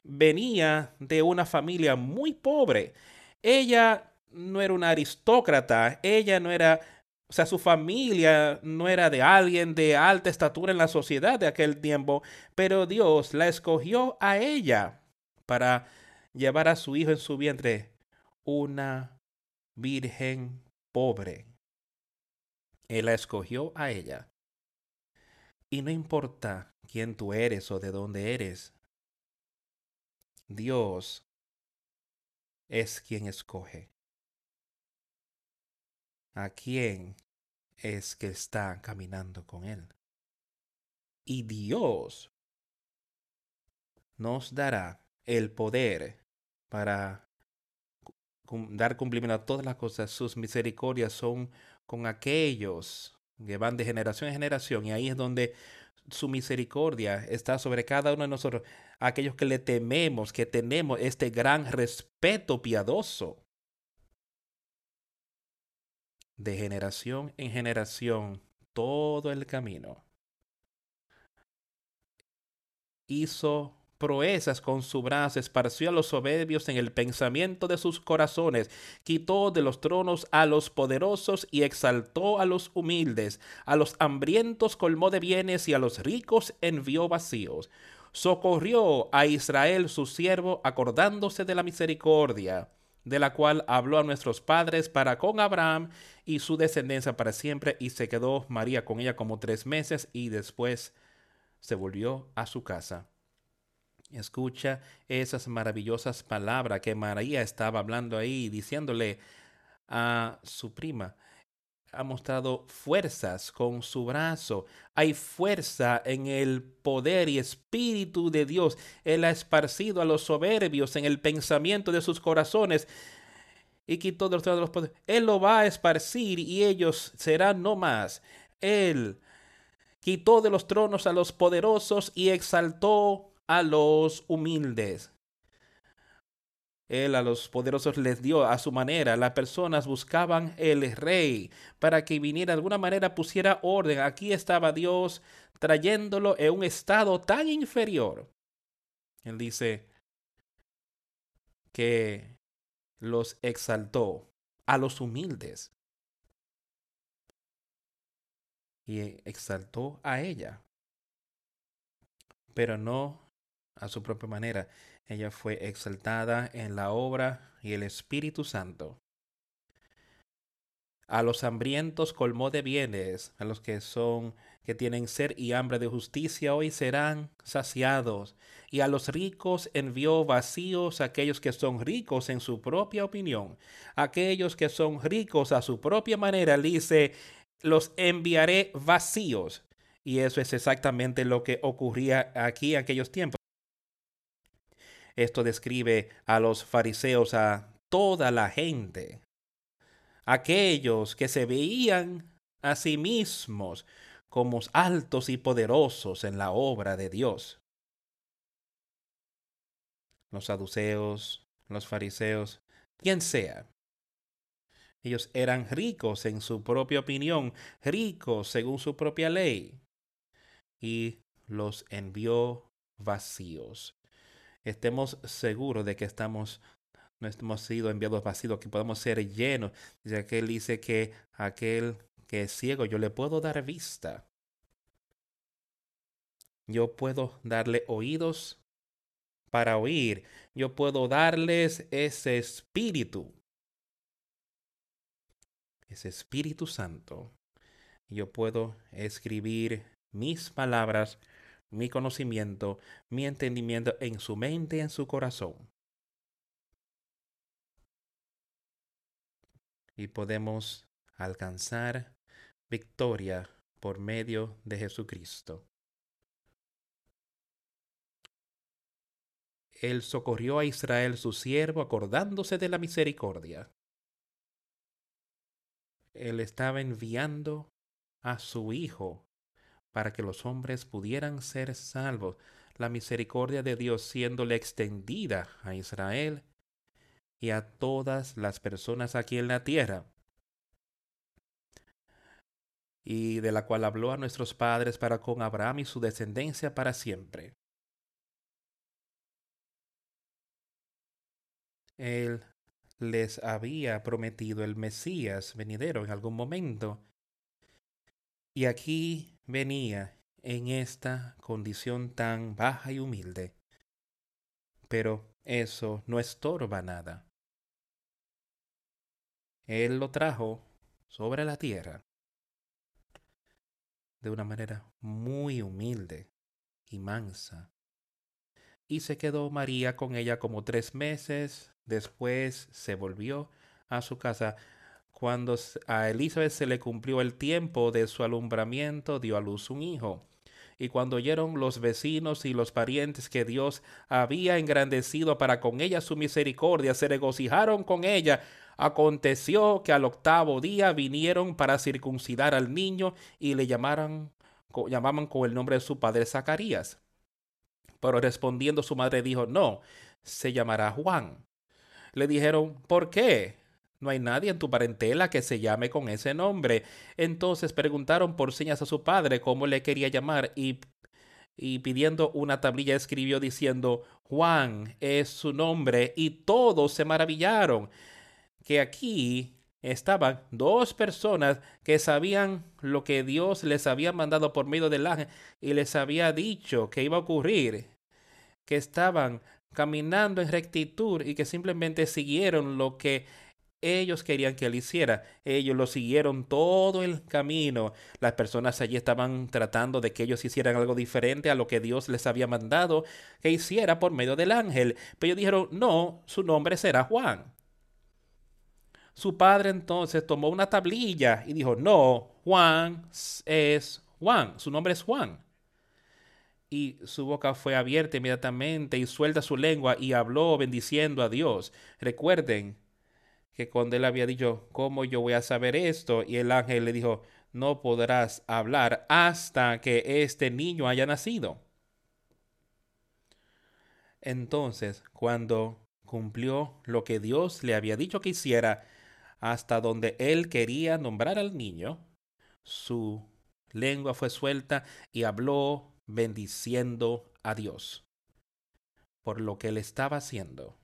venía de una familia muy pobre. Ella no era una aristócrata, ella no era, o sea, su familia no era de alguien de alta estatura en la sociedad de aquel tiempo, pero Dios la escogió a ella para llevar a su hijo en su vientre una virgen pobre. Él la escogió a ella. Y no importa quién tú eres o de dónde eres, Dios es quien escoge. ¿A quién es que está caminando con Él? Y Dios nos dará el poder para dar cumplimiento a todas las cosas. Sus misericordias son con aquellos que van de generación en generación. Y ahí es donde su misericordia está sobre cada uno de nosotros. Aquellos que le tememos, que tenemos este gran respeto piadoso. De generación en generación, todo el camino. Hizo proezas con su brazo, esparció a los soberbios en el pensamiento de sus corazones, quitó de los tronos a los poderosos y exaltó a los humildes, a los hambrientos colmó de bienes y a los ricos envió vacíos. Socorrió a Israel su siervo, acordándose de la misericordia, de la cual habló a nuestros padres para con Abraham y su descendencia para siempre, y se quedó María con ella como tres meses y después se volvió a su casa. Escucha esas maravillosas palabras que María estaba hablando ahí, diciéndole a su prima. Ha mostrado fuerzas con su brazo. Hay fuerza en el poder y espíritu de Dios. Él ha esparcido a los soberbios en el pensamiento de sus corazones y quitó de los poderes. Él lo va a esparcir y ellos serán no más. Él quitó de los tronos a los poderosos y exaltó a los humildes. Él a los poderosos les dio a su manera. Las personas buscaban el rey para que viniera de alguna manera pusiera orden. Aquí estaba Dios trayéndolo en un estado tan inferior. Él dice que los exaltó a los humildes y exaltó a ella. Pero no a su propia manera. Ella fue exaltada en la obra y el Espíritu Santo. A los hambrientos colmó de bienes, a los que son que tienen ser y hambre de justicia hoy serán saciados, y a los ricos envió vacíos aquellos que son ricos en su propia opinión, aquellos que son ricos a su propia manera, dice, los enviaré vacíos. Y eso es exactamente lo que ocurría aquí en aquellos tiempos. Esto describe a los fariseos, a toda la gente, aquellos que se veían a sí mismos como altos y poderosos en la obra de Dios. Los saduceos, los fariseos, quien sea. Ellos eran ricos en su propia opinión, ricos según su propia ley, y los envió vacíos estemos seguros de que estamos no hemos sido enviados vacíos, que podemos ser llenos, ya que él dice que aquel que es ciego, yo le puedo dar vista. Yo puedo darle oídos para oír. Yo puedo darles ese espíritu. Ese Espíritu Santo. Yo puedo escribir mis palabras mi conocimiento, mi entendimiento en su mente y en su corazón. Y podemos alcanzar victoria por medio de Jesucristo. Él socorrió a Israel su siervo acordándose de la misericordia. Él estaba enviando a su Hijo para que los hombres pudieran ser salvos, la misericordia de Dios siéndole extendida a Israel y a todas las personas aquí en la tierra, y de la cual habló a nuestros padres para con Abraham y su descendencia para siempre. Él les había prometido el Mesías venidero en algún momento, y aquí venía en esta condición tan baja y humilde. Pero eso no estorba nada. Él lo trajo sobre la tierra de una manera muy humilde y mansa. Y se quedó María con ella como tres meses. Después se volvió a su casa. Cuando a Elizabeth se le cumplió el tiempo de su alumbramiento, dio a luz un hijo. Y cuando oyeron los vecinos y los parientes que Dios había engrandecido para con ella su misericordia, se regocijaron con ella. Aconteció que al octavo día vinieron para circuncidar al niño y le llamaron, llamaban con el nombre de su padre Zacarías. Pero respondiendo su madre dijo, no, se llamará Juan. Le dijeron, ¿por qué? No hay nadie en tu parentela que se llame con ese nombre. Entonces preguntaron por señas a su padre cómo le quería llamar y, y pidiendo una tablilla escribió diciendo, Juan es su nombre y todos se maravillaron que aquí estaban dos personas que sabían lo que Dios les había mandado por medio del ángel y les había dicho que iba a ocurrir, que estaban caminando en rectitud y que simplemente siguieron lo que ellos querían que él hiciera. Ellos lo siguieron todo el camino. Las personas allí estaban tratando de que ellos hicieran algo diferente a lo que Dios les había mandado que hiciera por medio del ángel. Pero ellos dijeron, no, su nombre será Juan. Su padre entonces tomó una tablilla y dijo, no, Juan es Juan, su nombre es Juan. Y su boca fue abierta inmediatamente y suelta su lengua y habló bendiciendo a Dios. Recuerden, que cuando él había dicho, ¿cómo yo voy a saber esto? Y el ángel le dijo, no podrás hablar hasta que este niño haya nacido. Entonces, cuando cumplió lo que Dios le había dicho que hiciera, hasta donde él quería nombrar al niño, su lengua fue suelta y habló bendiciendo a Dios por lo que él estaba haciendo.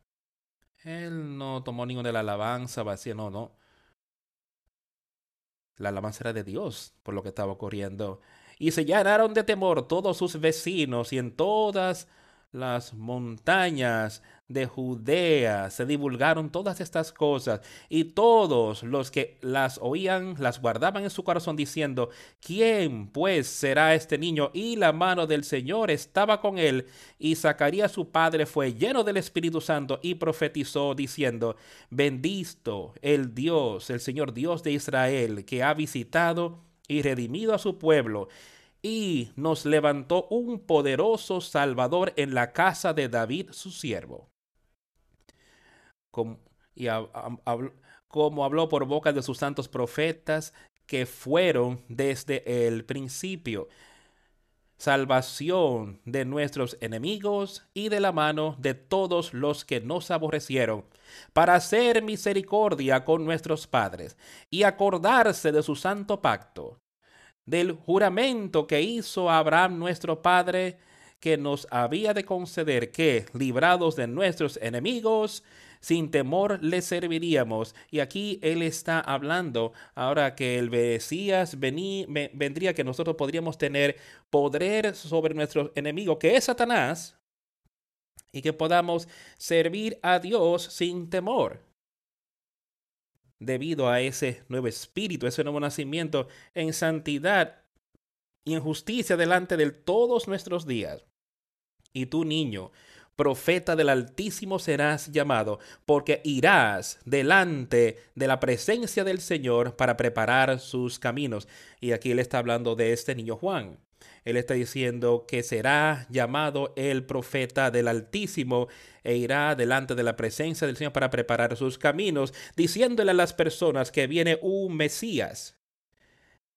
Él no tomó ninguna de la alabanza vacía, no, no. La alabanza era de Dios por lo que estaba ocurriendo. Y se llenaron de temor todos sus vecinos y en todas las montañas de Judea se divulgaron todas estas cosas y todos los que las oían las guardaban en su corazón diciendo, ¿quién pues será este niño? Y la mano del Señor estaba con él y Zacarías su padre fue lleno del Espíritu Santo y profetizó diciendo, bendito el Dios, el Señor Dios de Israel, que ha visitado y redimido a su pueblo y nos levantó un poderoso Salvador en la casa de David su siervo. Como, y como habló por boca de sus santos profetas que fueron desde el principio, salvación de nuestros enemigos y de la mano de todos los que nos aborrecieron, para hacer misericordia con nuestros padres y acordarse de su santo pacto del juramento que hizo Abraham nuestro Padre, que nos había de conceder que, librados de nuestros enemigos, sin temor le serviríamos. Y aquí él está hablando ahora que el Mesías vendría, que nosotros podríamos tener poder sobre nuestro enemigo, que es Satanás, y que podamos servir a Dios sin temor debido a ese nuevo espíritu, ese nuevo nacimiento en santidad y en justicia delante de todos nuestros días. Y tú, niño, profeta del Altísimo serás llamado, porque irás delante de la presencia del Señor para preparar sus caminos. Y aquí él está hablando de este niño Juan. Él está diciendo que será llamado el profeta del Altísimo e irá delante de la presencia del Señor para preparar sus caminos, diciéndole a las personas que viene un Mesías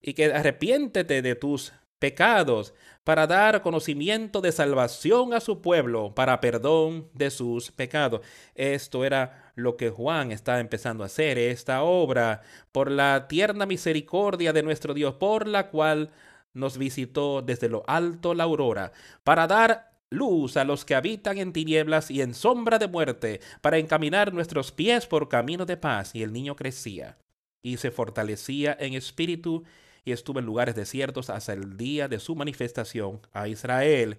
y que arrepiéntete de tus pecados para dar conocimiento de salvación a su pueblo, para perdón de sus pecados. Esto era lo que Juan está empezando a hacer, esta obra, por la tierna misericordia de nuestro Dios, por la cual nos visitó desde lo alto la aurora, para dar luz a los que habitan en tinieblas y en sombra de muerte, para encaminar nuestros pies por camino de paz. Y el niño crecía y se fortalecía en espíritu y estuvo en lugares desiertos hasta el día de su manifestación a Israel.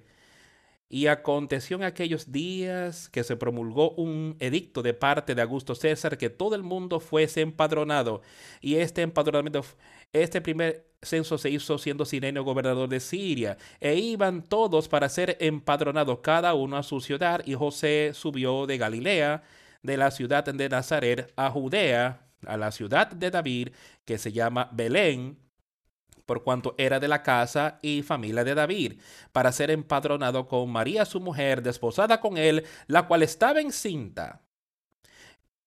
Y aconteció en aquellos días que se promulgó un edicto de parte de Augusto César que todo el mundo fuese empadronado. Y este empadronamiento, este primer censo se hizo siendo Sirenio gobernador de Siria. E iban todos para ser empadronados, cada uno a su ciudad. Y José subió de Galilea, de la ciudad de Nazaret, a Judea, a la ciudad de David, que se llama Belén por cuanto era de la casa y familia de David, para ser empadronado con María su mujer, desposada con él, la cual estaba encinta.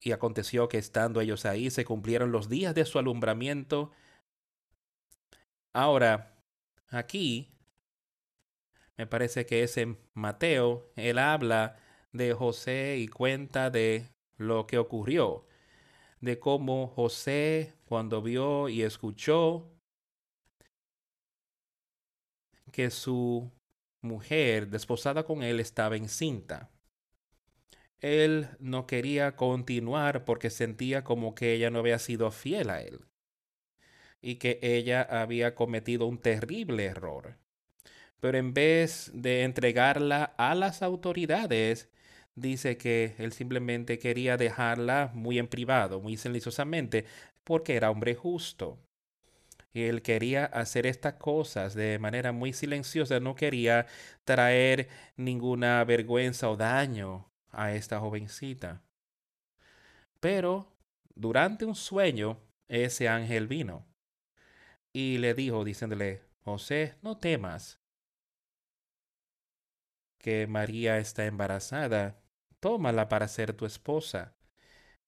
Y aconteció que estando ellos ahí se cumplieron los días de su alumbramiento. Ahora, aquí, me parece que es en Mateo, él habla de José y cuenta de lo que ocurrió, de cómo José, cuando vio y escuchó que su mujer, desposada con él, estaba encinta. Él no quería continuar porque sentía como que ella no había sido fiel a él y que ella había cometido un terrible error. Pero en vez de entregarla a las autoridades, dice que él simplemente quería dejarla muy en privado, muy silenciosamente, porque era hombre justo. Él quería hacer estas cosas de manera muy silenciosa, no quería traer ninguna vergüenza o daño a esta jovencita. Pero durante un sueño, ese ángel vino y le dijo, diciéndole, José, no temas que María está embarazada, tómala para ser tu esposa.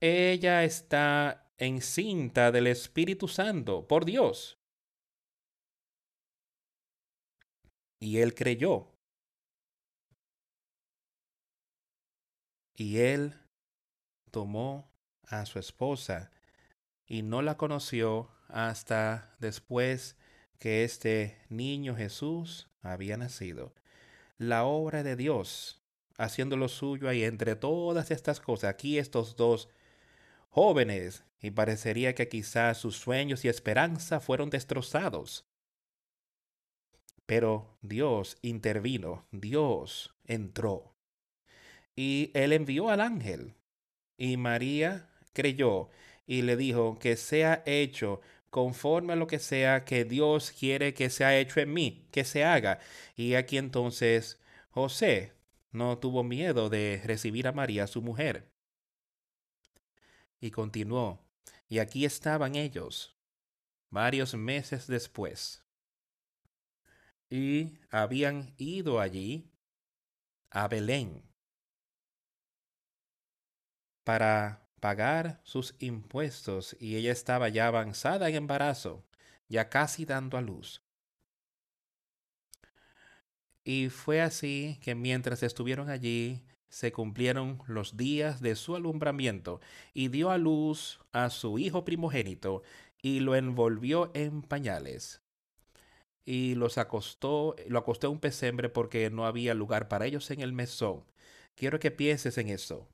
Ella está encinta del Espíritu Santo por Dios. Y él creyó. Y él tomó a su esposa y no la conoció hasta después que este niño Jesús había nacido. La obra de Dios, haciendo lo suyo ahí entre todas estas cosas, aquí estos dos jóvenes y parecería que quizás sus sueños y esperanza fueron destrozados. Pero Dios intervino, Dios entró. Y él envió al ángel. Y María creyó y le dijo que sea hecho conforme a lo que sea que Dios quiere que sea hecho en mí, que se haga. Y aquí entonces José no tuvo miedo de recibir a María, su mujer. Y continuó, y aquí estaban ellos, varios meses después. Y habían ido allí a Belén para pagar sus impuestos y ella estaba ya avanzada en embarazo, ya casi dando a luz. Y fue así que mientras estuvieron allí, se cumplieron los días de su alumbramiento y dio a luz a su hijo primogénito y lo envolvió en pañales y los acostó, lo acostó en un pesebre porque no había lugar para ellos en el mesón. Quiero que pienses en eso.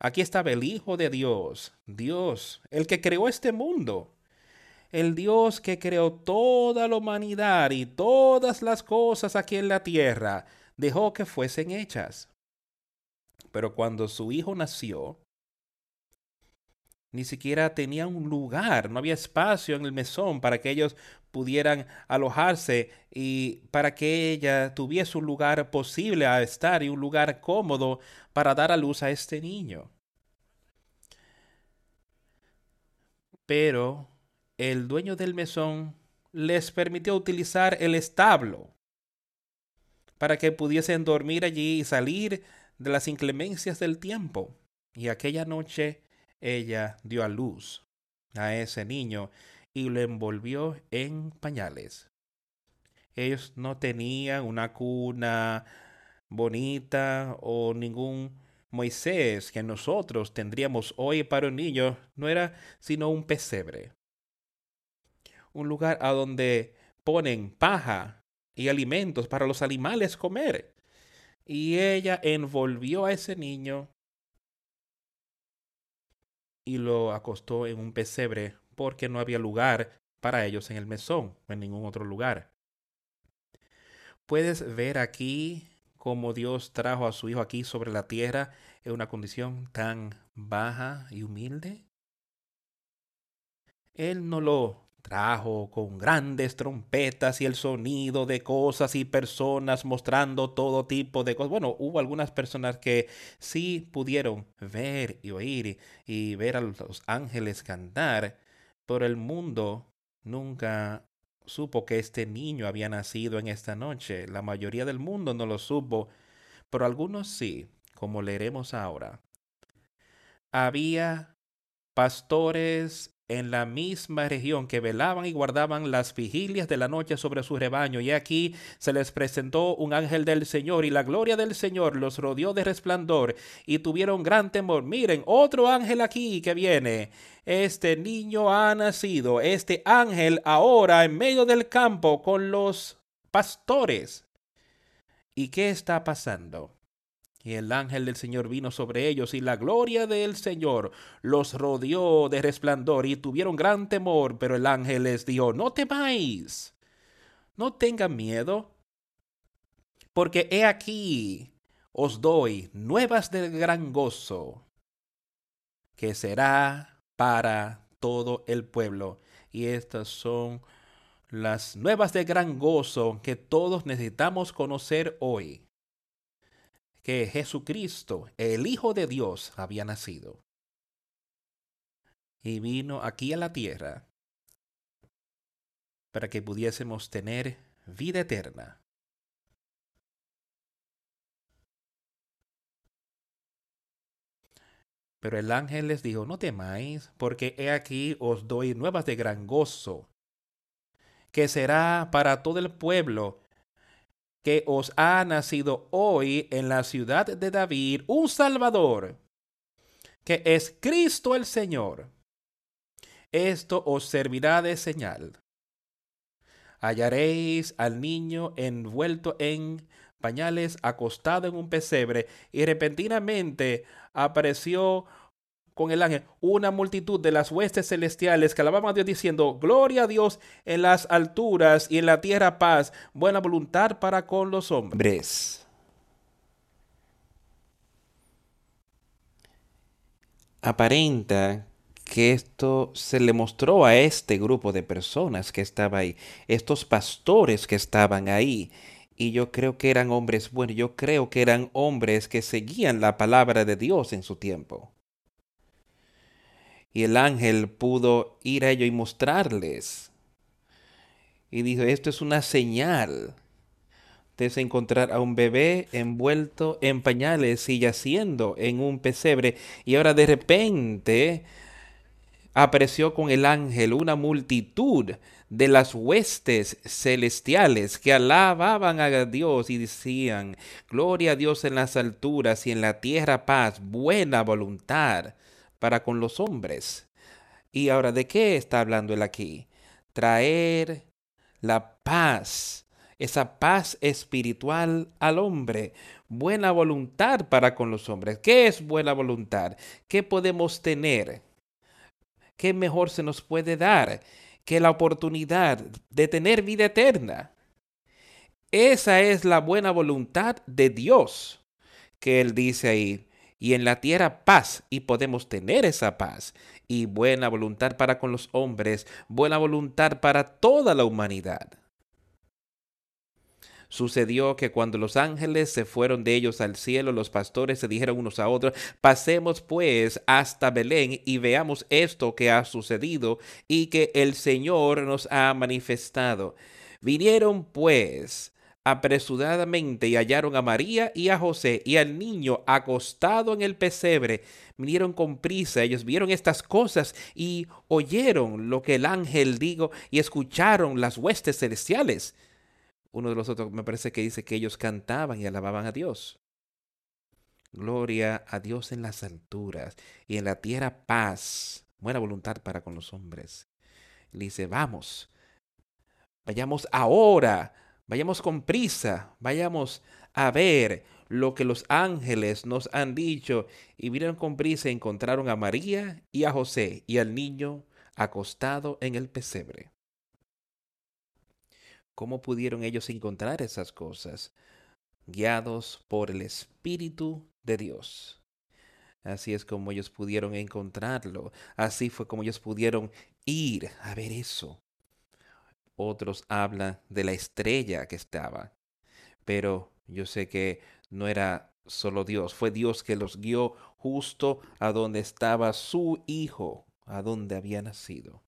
Aquí estaba el Hijo de Dios, Dios, el que creó este mundo, el Dios que creó toda la humanidad y todas las cosas aquí en la tierra dejó que fuesen hechas. Pero cuando su hijo nació, ni siquiera tenía un lugar, no había espacio en el mesón para que ellos pudieran alojarse y para que ella tuviese un lugar posible a estar y un lugar cómodo para dar a luz a este niño. Pero el dueño del mesón les permitió utilizar el establo para que pudiesen dormir allí y salir de las inclemencias del tiempo. Y aquella noche ella dio a luz a ese niño y lo envolvió en pañales. Ellos no tenían una cuna bonita o ningún Moisés que nosotros tendríamos hoy para un niño, no era sino un pesebre. Un lugar a donde ponen paja y alimentos para los animales comer. Y ella envolvió a ese niño y lo acostó en un pesebre porque no había lugar para ellos en el mesón en ningún otro lugar. Puedes ver aquí cómo Dios trajo a su Hijo aquí sobre la tierra en una condición tan baja y humilde. Él no lo trajo con grandes trompetas y el sonido de cosas y personas mostrando todo tipo de cosas. Bueno, hubo algunas personas que sí pudieron ver y oír y ver a los ángeles cantar, pero el mundo nunca supo que este niño había nacido en esta noche. La mayoría del mundo no lo supo, pero algunos sí, como leeremos ahora. Había pastores en la misma región que velaban y guardaban las vigilias de la noche sobre su rebaño. Y aquí se les presentó un ángel del Señor y la gloria del Señor los rodeó de resplandor y tuvieron gran temor. Miren, otro ángel aquí que viene. Este niño ha nacido, este ángel ahora en medio del campo con los pastores. ¿Y qué está pasando? Y el ángel del Señor vino sobre ellos y la gloria del Señor los rodeó de resplandor y tuvieron gran temor, pero el ángel les dijo, no temáis, no tengan miedo, porque he aquí os doy nuevas de gran gozo, que será para todo el pueblo. Y estas son las nuevas de gran gozo que todos necesitamos conocer hoy que Jesucristo, el Hijo de Dios, había nacido. Y vino aquí a la tierra para que pudiésemos tener vida eterna. Pero el ángel les dijo, no temáis, porque he aquí os doy nuevas de gran gozo, que será para todo el pueblo que os ha nacido hoy en la ciudad de David un Salvador, que es Cristo el Señor. Esto os servirá de señal. Hallaréis al niño envuelto en pañales, acostado en un pesebre, y repentinamente apareció con el ángel una multitud de las huestes celestiales que alababan a Dios diciendo, Gloria a Dios en las alturas y en la tierra paz, buena voluntad para con los hombres. Aparenta que esto se le mostró a este grupo de personas que estaba ahí, estos pastores que estaban ahí. Y yo creo que eran hombres buenos, yo creo que eran hombres que seguían la palabra de Dios en su tiempo. Y el ángel pudo ir a ellos y mostrarles. Y dijo, esto es una señal. de encontrar a un bebé envuelto en pañales y yaciendo en un pesebre. Y ahora de repente apareció con el ángel una multitud de las huestes celestiales que alababan a Dios y decían, Gloria a Dios en las alturas y en la tierra paz, buena voluntad para con los hombres. Y ahora, ¿de qué está hablando él aquí? Traer la paz, esa paz espiritual al hombre, buena voluntad para con los hombres. ¿Qué es buena voluntad? ¿Qué podemos tener? ¿Qué mejor se nos puede dar que la oportunidad de tener vida eterna? Esa es la buena voluntad de Dios que Él dice ahí y en la tierra paz y podemos tener esa paz y buena voluntad para con los hombres, buena voluntad para toda la humanidad. Sucedió que cuando los ángeles se fueron de ellos al cielo, los pastores se dijeron unos a otros, pasemos pues hasta Belén y veamos esto que ha sucedido y que el Señor nos ha manifestado. Vinieron pues apresuradamente y hallaron a María y a José y al niño acostado en el pesebre. Vinieron con prisa, ellos vieron estas cosas y oyeron lo que el ángel dijo y escucharon las huestes celestiales. Uno de los otros me parece que dice que ellos cantaban y alababan a Dios. Gloria a Dios en las alturas y en la tierra paz, buena voluntad para con los hombres. dice, vamos, vayamos ahora Vayamos con prisa, vayamos a ver lo que los ángeles nos han dicho. Y vinieron con prisa y encontraron a María y a José y al niño acostado en el pesebre. ¿Cómo pudieron ellos encontrar esas cosas? Guiados por el Espíritu de Dios. Así es como ellos pudieron encontrarlo. Así fue como ellos pudieron ir a ver eso. Otros hablan de la estrella que estaba. Pero yo sé que no era solo Dios, fue Dios que los guió justo a donde estaba su hijo, a donde había nacido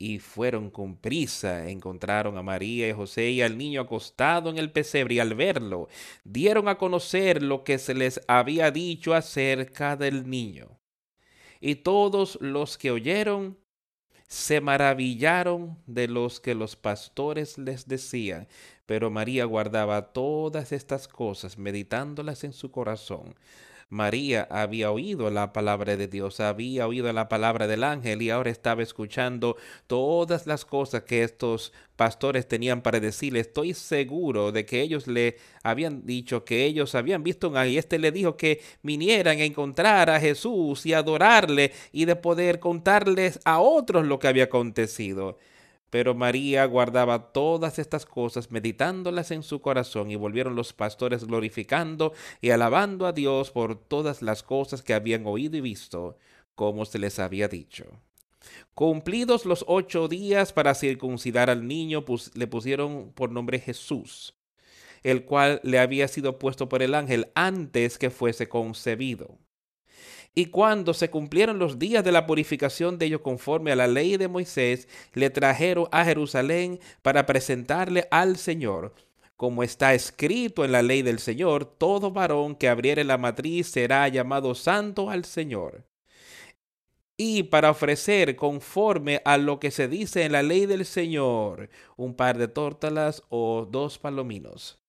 y fueron con prisa, encontraron a María y José y al niño acostado en el pesebre y al verlo dieron a conocer lo que se les había dicho acerca del niño. Y todos los que oyeron se maravillaron de los que los pastores les decían, pero María guardaba todas estas cosas, meditándolas en su corazón. María había oído la palabra de Dios, había oído la palabra del ángel y ahora estaba escuchando todas las cosas que estos pastores tenían para decirle. Estoy seguro de que ellos le habían dicho que ellos habían visto un ángel y este le dijo que vinieran a encontrar a Jesús y adorarle y de poder contarles a otros lo que había acontecido. Pero María guardaba todas estas cosas, meditándolas en su corazón, y volvieron los pastores glorificando y alabando a Dios por todas las cosas que habían oído y visto, como se les había dicho. Cumplidos los ocho días para circuncidar al niño, le pusieron por nombre Jesús, el cual le había sido puesto por el ángel antes que fuese concebido. Y cuando se cumplieron los días de la purificación de ellos conforme a la ley de Moisés, le trajeron a Jerusalén para presentarle al Señor. Como está escrito en la ley del Señor, todo varón que abriere la matriz será llamado santo al Señor. Y para ofrecer conforme a lo que se dice en la ley del Señor, un par de tórtalas o dos palominos.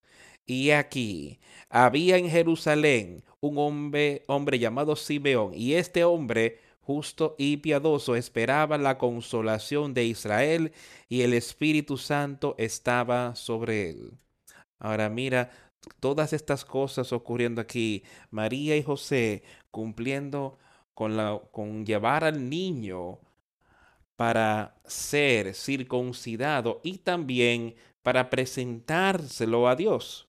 Y aquí había en Jerusalén un hombre, hombre llamado Simeón, y este hombre justo y piadoso esperaba la consolación de Israel, y el Espíritu Santo estaba sobre él. Ahora mira todas estas cosas ocurriendo aquí, María y José cumpliendo con, la, con llevar al niño para ser circuncidado y también para presentárselo a Dios.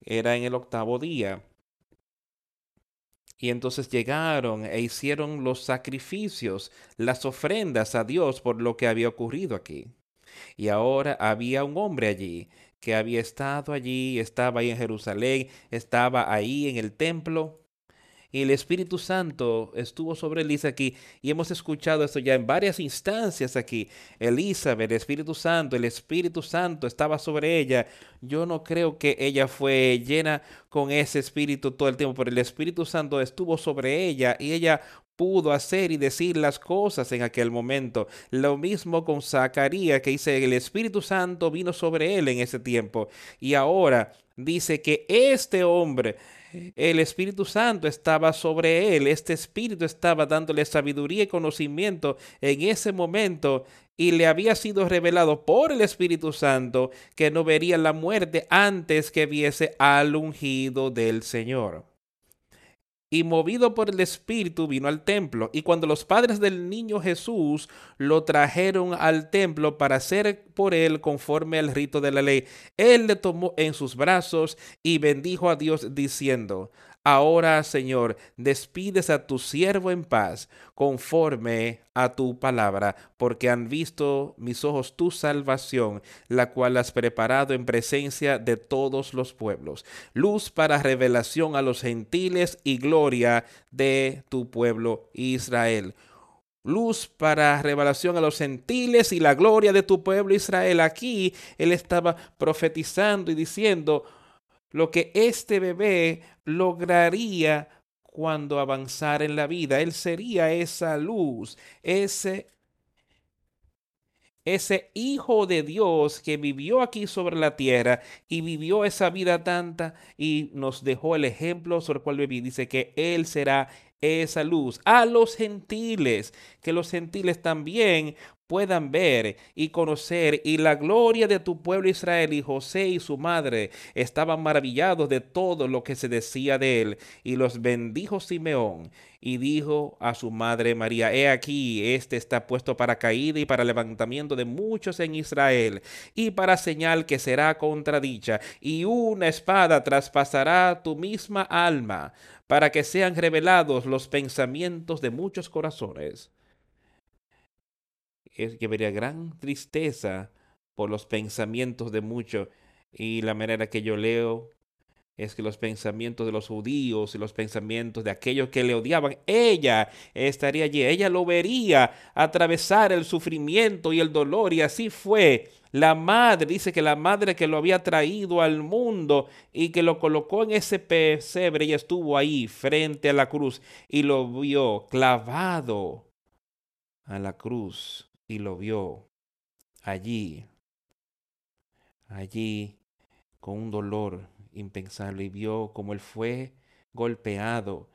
Era en el octavo día. Y entonces llegaron e hicieron los sacrificios, las ofrendas a Dios por lo que había ocurrido aquí. Y ahora había un hombre allí que había estado allí, estaba ahí en Jerusalén, estaba ahí en el templo y el Espíritu Santo estuvo sobre Elisa aquí y hemos escuchado esto ya en varias instancias aquí. Elizabeth, el Espíritu Santo, el Espíritu Santo estaba sobre ella. Yo no creo que ella fue llena con ese Espíritu todo el tiempo, pero el Espíritu Santo estuvo sobre ella y ella pudo hacer y decir las cosas en aquel momento. Lo mismo con Zacarías, que dice el Espíritu Santo vino sobre él en ese tiempo. Y ahora dice que este hombre el Espíritu Santo estaba sobre él, este Espíritu estaba dándole sabiduría y conocimiento en ese momento y le había sido revelado por el Espíritu Santo que no vería la muerte antes que viese al ungido del Señor y movido por el Espíritu vino al templo. Y cuando los padres del niño Jesús lo trajeron al templo para hacer por él conforme al rito de la ley, él le tomó en sus brazos y bendijo a Dios diciendo, Ahora, Señor, despides a tu siervo en paz, conforme a tu palabra, porque han visto mis ojos tu salvación, la cual has preparado en presencia de todos los pueblos, luz para revelación a los gentiles y gloria de tu pueblo Israel luz para revelación a los gentiles y la gloria de tu pueblo Israel. Aquí él estaba profetizando y diciendo, lo que este bebé lograría cuando avanzara en la vida. Él sería esa luz, ese ese Hijo de Dios que vivió aquí sobre la tierra y vivió esa vida tanta y nos dejó el ejemplo sobre el cual viví. Dice que Él será esa luz a los gentiles, que los gentiles también puedan ver y conocer y la gloria de tu pueblo Israel y José y su madre estaban maravillados de todo lo que se decía de él. Y los bendijo Simeón y dijo a su madre María, he aquí, este está puesto para caída y para levantamiento de muchos en Israel y para señal que será contradicha y una espada traspasará tu misma alma para que sean revelados los pensamientos de muchos corazones que vería gran tristeza por los pensamientos de muchos. Y la manera que yo leo es que los pensamientos de los judíos y los pensamientos de aquellos que le odiaban, ella estaría allí, ella lo vería atravesar el sufrimiento y el dolor. Y así fue. La madre dice que la madre que lo había traído al mundo y que lo colocó en ese pesebre, ella estuvo ahí frente a la cruz y lo vio clavado a la cruz y lo vio allí, allí con un dolor impensable y vio como él fue golpeado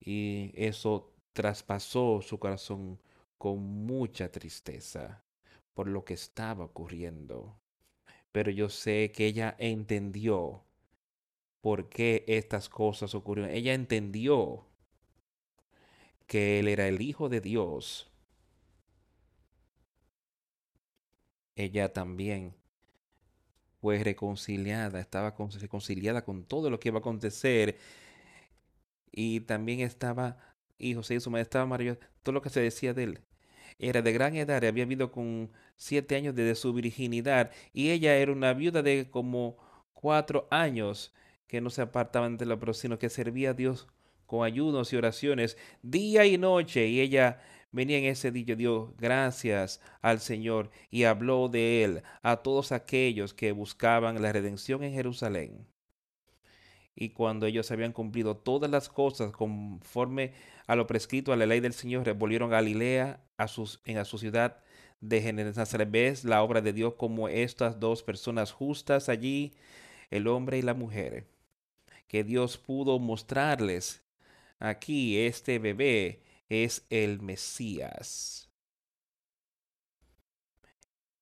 y eso traspasó su corazón con mucha tristeza por lo que estaba ocurriendo. Pero yo sé que ella entendió por qué estas cosas ocurrieron. Ella entendió que él era el Hijo de Dios ella también fue reconciliada, estaba reconciliada con todo lo que iba a acontecer. Y también estaba, y José y su madre estaba maravilloso, todo lo que se decía de él. Era de gran edad, había vivido con siete años desde su virginidad, y ella era una viuda de como cuatro años que no se apartaban de la sino que servía a Dios con ayunos y oraciones día y noche, y ella venía en ese día, dio gracias al Señor y habló de él a todos aquellos que buscaban la redención en Jerusalén. Y cuando ellos habían cumplido todas las cosas conforme a lo prescrito a la ley del Señor, volvieron a Galilea, a, sus, en, a su ciudad de Nazaret. La obra de Dios como estas dos personas justas allí, el hombre y la mujer, que Dios pudo mostrarles aquí este bebé es el Mesías.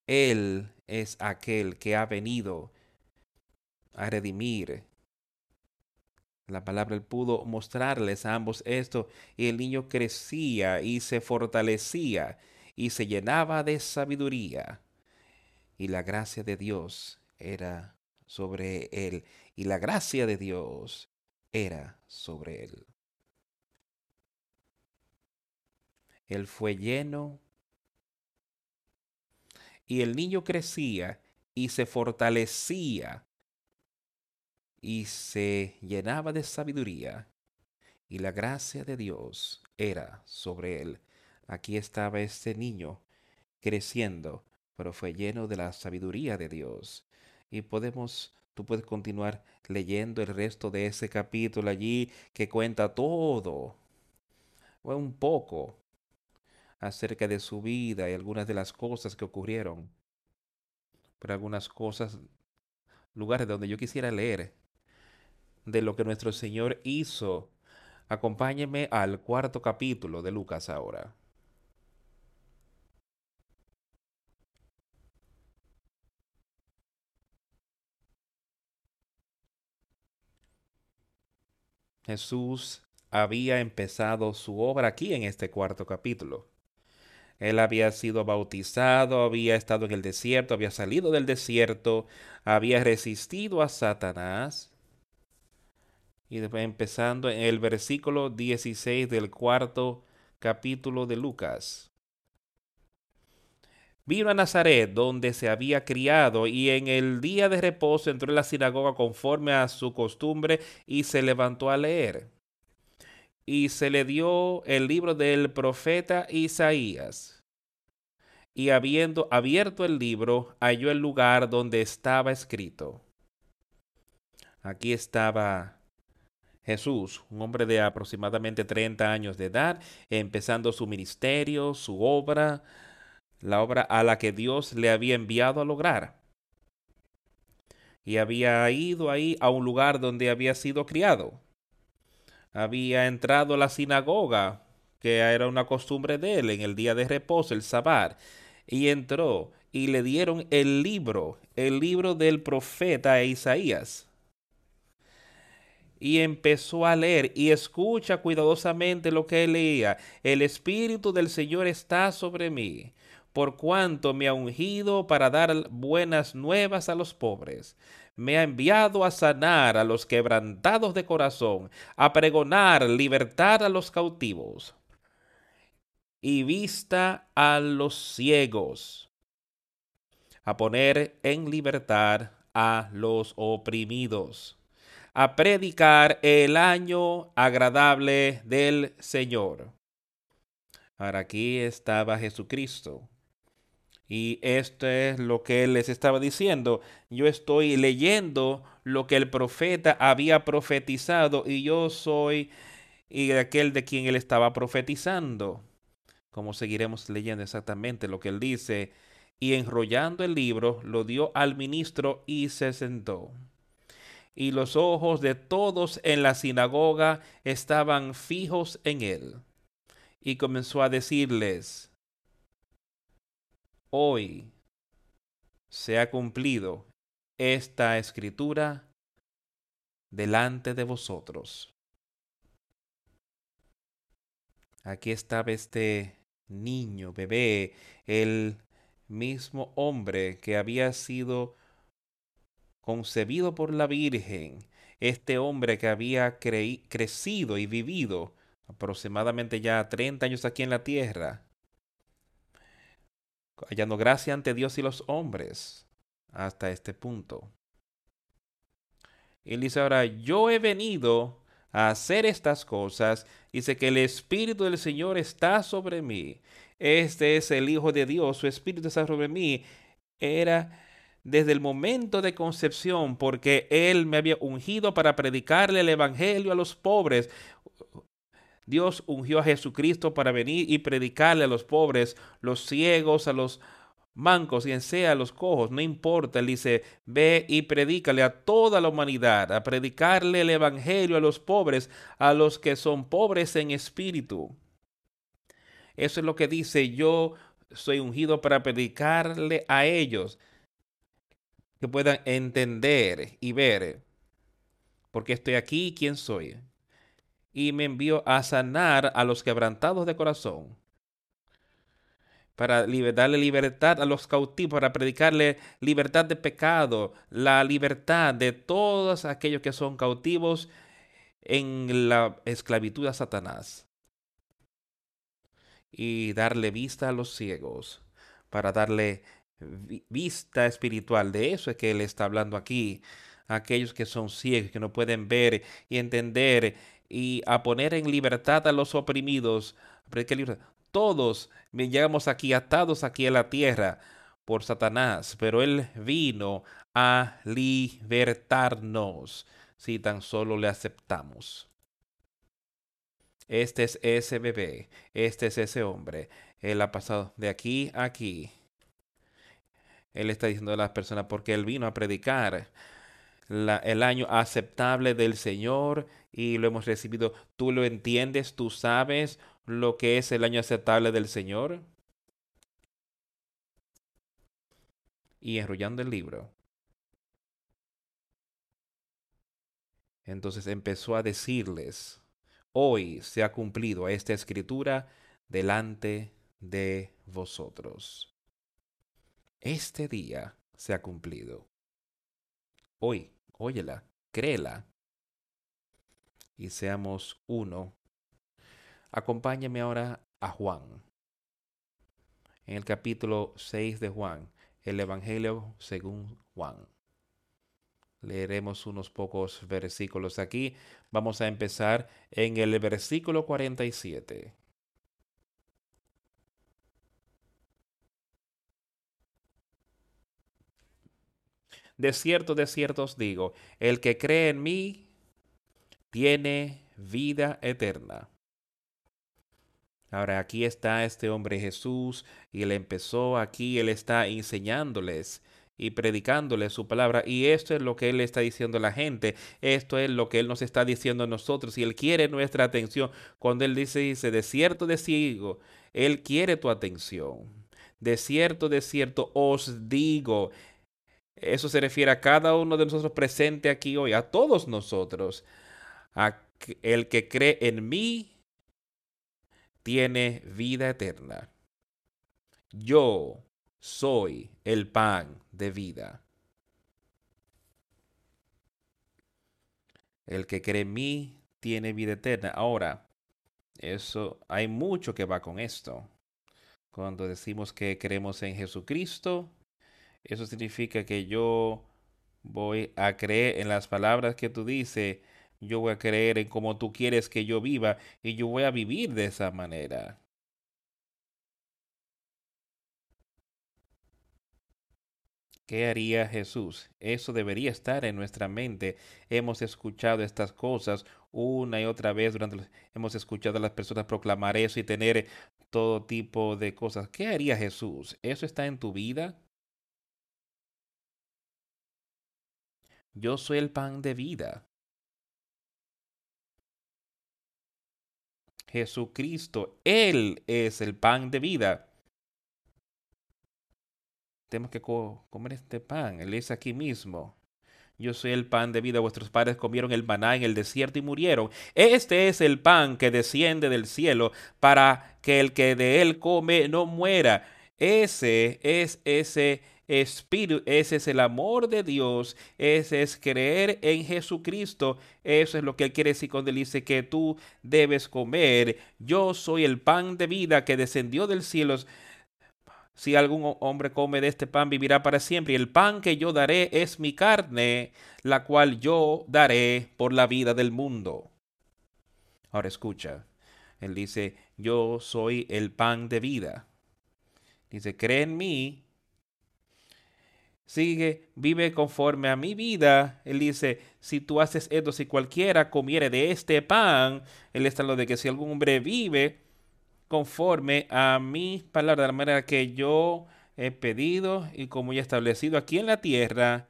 Él es aquel que ha venido a redimir. La palabra él pudo mostrarles a ambos esto y el niño crecía y se fortalecía y se llenaba de sabiduría y la gracia de Dios era sobre él y la gracia de Dios era sobre él. Él fue lleno y el niño crecía y se fortalecía y se llenaba de sabiduría y la gracia de Dios era sobre él. Aquí estaba este niño creciendo, pero fue lleno de la sabiduría de Dios. Y podemos, tú puedes continuar leyendo el resto de ese capítulo allí que cuenta todo, o un poco acerca de su vida y algunas de las cosas que ocurrieron. Pero algunas cosas, lugares donde yo quisiera leer de lo que nuestro Señor hizo. Acompáñeme al cuarto capítulo de Lucas ahora. Jesús había empezado su obra aquí en este cuarto capítulo. Él había sido bautizado, había estado en el desierto, había salido del desierto, había resistido a Satanás. Y empezando en el versículo 16 del cuarto capítulo de Lucas. Vino a Nazaret, donde se había criado, y en el día de reposo entró en la sinagoga conforme a su costumbre y se levantó a leer y se le dio el libro del profeta Isaías. Y habiendo abierto el libro, halló el lugar donde estaba escrito. Aquí estaba Jesús, un hombre de aproximadamente 30 años de edad, empezando su ministerio, su obra, la obra a la que Dios le había enviado a lograr. Y había ido ahí a un lugar donde había sido criado había entrado a la sinagoga, que era una costumbre de él en el día de reposo, el sabbat. y entró y le dieron el libro, el libro del profeta Isaías. Y empezó a leer y escucha cuidadosamente lo que leía. El Espíritu del Señor está sobre mí, por cuanto me ha ungido para dar buenas nuevas a los pobres. Me ha enviado a sanar a los quebrantados de corazón, a pregonar libertad a los cautivos y vista a los ciegos, a poner en libertad a los oprimidos, a predicar el año agradable del Señor. Ahora aquí estaba Jesucristo. Y esto es lo que él les estaba diciendo. Yo estoy leyendo lo que el profeta había profetizado y yo soy y aquel de quien él estaba profetizando como seguiremos leyendo exactamente lo que él dice, y enrollando el libro, lo dio al ministro y se sentó. Y los ojos de todos en la sinagoga estaban fijos en él. Y comenzó a decirles, hoy se ha cumplido esta escritura delante de vosotros. Aquí estaba este niño, bebé, el mismo hombre que había sido concebido por la Virgen, este hombre que había crecido y vivido aproximadamente ya 30 años aquí en la tierra, hallando gracia ante Dios y los hombres hasta este punto. Y dice ahora, yo he venido a hacer estas cosas, dice que el Espíritu del Señor está sobre mí. Este es el Hijo de Dios, su Espíritu está sobre mí. Era desde el momento de concepción, porque Él me había ungido para predicarle el Evangelio a los pobres. Dios ungió a Jesucristo para venir y predicarle a los pobres, los ciegos, a los mancos, quien sea, los cojos, no importa. Él dice, ve y predícale a toda la humanidad, a predicarle el Evangelio a los pobres, a los que son pobres en espíritu. Eso es lo que dice, yo soy ungido para predicarle a ellos, que puedan entender y ver, porque estoy aquí quién soy. Y me envío a sanar a los quebrantados de corazón para darle libertad a los cautivos, para predicarle libertad de pecado, la libertad de todos aquellos que son cautivos en la esclavitud a Satanás. Y darle vista a los ciegos, para darle vista espiritual. De eso es que él está hablando aquí. Aquellos que son ciegos, que no pueden ver y entender, y a poner en libertad a los oprimidos. Todos llegamos aquí atados aquí a la tierra por Satanás, pero Él vino a libertarnos si tan solo le aceptamos. Este es ese bebé, este es ese hombre. Él ha pasado de aquí a aquí. Él está diciendo a las personas porque Él vino a predicar el año aceptable del Señor y lo hemos recibido. Tú lo entiendes, tú sabes lo que es el año aceptable del Señor. Y enrollando el libro. Entonces empezó a decirles, hoy se ha cumplido esta escritura delante de vosotros. Este día se ha cumplido. Hoy, óyela, créela. Y seamos uno Acompáñame ahora a Juan. En el capítulo 6 de Juan, el Evangelio según Juan. Leeremos unos pocos versículos aquí. Vamos a empezar en el versículo 47. De cierto, de cierto os digo, el que cree en mí tiene vida eterna. Ahora aquí está este hombre Jesús y él empezó aquí, él está enseñándoles y predicándoles su palabra. Y esto es lo que Él está diciendo a la gente. Esto es lo que Él nos está diciendo a nosotros. Y Él quiere nuestra atención. Cuando Él dice, dice, de cierto, de ciego, Él quiere tu atención. De cierto, de cierto, os digo. Eso se refiere a cada uno de nosotros presente aquí hoy, a todos nosotros. A el que cree en mí tiene vida eterna. Yo soy el pan de vida. El que cree en mí tiene vida eterna. Ahora, eso hay mucho que va con esto. Cuando decimos que creemos en Jesucristo, eso significa que yo voy a creer en las palabras que tú dices, yo voy a creer en cómo tú quieres que yo viva y yo voy a vivir de esa manera. ¿Qué haría Jesús? Eso debería estar en nuestra mente. Hemos escuchado estas cosas una y otra vez durante hemos escuchado a las personas proclamar eso y tener todo tipo de cosas. ¿Qué haría Jesús? ¿Eso está en tu vida? Yo soy el pan de vida. Jesucristo, Él es el pan de vida tenemos que comer este pan. Él es aquí mismo. Yo soy el pan de vida. Vuestros padres comieron el maná en el desierto y murieron. Este es el pan que desciende del cielo para que el que de él come no muera. Ese es ese espíritu, ese es el amor de Dios, ese es creer en Jesucristo. Eso es lo que él quiere decir cuando él dice que tú debes comer. Yo soy el pan de vida que descendió del cielo si algún hombre come de este pan, vivirá para siempre. Y el pan que yo daré es mi carne, la cual yo daré por la vida del mundo. Ahora escucha. Él dice, yo soy el pan de vida. Dice, cree en mí. Sigue, vive conforme a mi vida. Él dice, si tú haces esto, si cualquiera comiere de este pan, él está lo de que si algún hombre vive, conforme a mi palabra, de la manera que yo he pedido y como ya he establecido aquí en la tierra,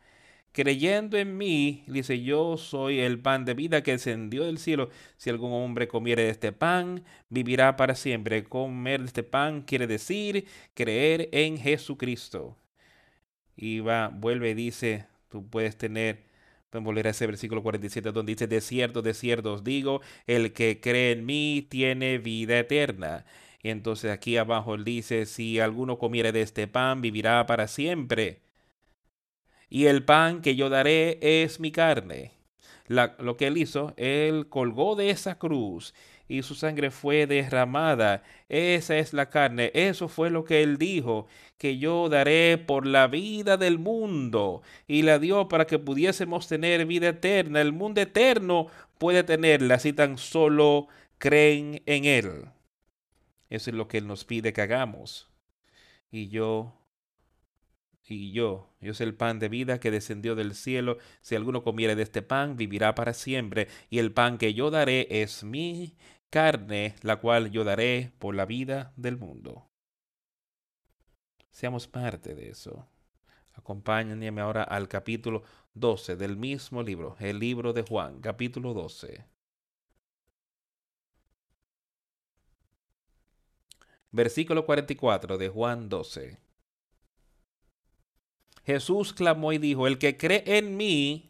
creyendo en mí, dice, yo soy el pan de vida que descendió del cielo. Si algún hombre comiere de este pan, vivirá para siempre. Comer de este pan quiere decir creer en Jesucristo. Y va, vuelve y dice, tú puedes tener Pueden volver a ese versículo 47 donde dice, de cierto, de cierto os digo, el que cree en mí tiene vida eterna. Y entonces aquí abajo él dice, si alguno comiere de este pan, vivirá para siempre. Y el pan que yo daré es mi carne. lo que él hizo, él colgó de esa cruz y su sangre fue derramada. Esa es la carne. Eso fue lo que él dijo, que yo daré por la vida del mundo. Y la dio para que pudiésemos tener vida eterna. El mundo eterno puede tenerla si tan solo creen en él. Eso es lo que él nos pide que hagamos. Y yo y yo, yo soy el pan de vida que descendió del cielo. Si alguno comiere de este pan, vivirá para siempre. Y el pan que yo daré es mi carne, la cual yo daré por la vida del mundo. Seamos parte de eso. Acompáñenme ahora al capítulo 12 del mismo libro, el libro de Juan, capítulo 12. Versículo 44 de Juan 12. Jesús clamó y dijo, el que cree en mí,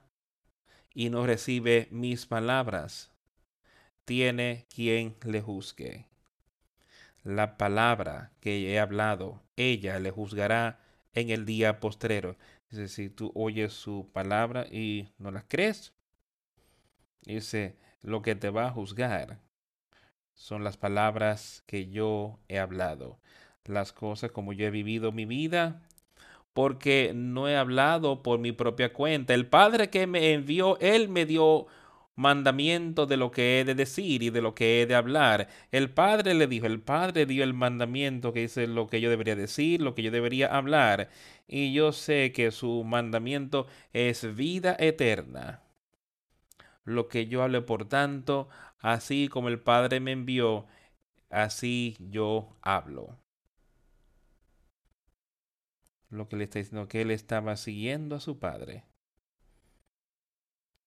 y no recibe mis palabras, tiene quien le juzgue. La palabra que he hablado, ella le juzgará en el día postrero. Dice, si tú oyes su palabra y no la crees, dice, lo que te va a juzgar son las palabras que yo he hablado. Las cosas como yo he vivido mi vida, porque no he hablado por mi propia cuenta. El Padre que me envió, Él me dio mandamiento de lo que he de decir y de lo que he de hablar. El Padre le dijo, el Padre dio el mandamiento que dice lo que yo debería decir, lo que yo debería hablar. Y yo sé que su mandamiento es vida eterna. Lo que yo hable, por tanto, así como el Padre me envió, así yo hablo. Lo que le está diciendo que él estaba siguiendo a su Padre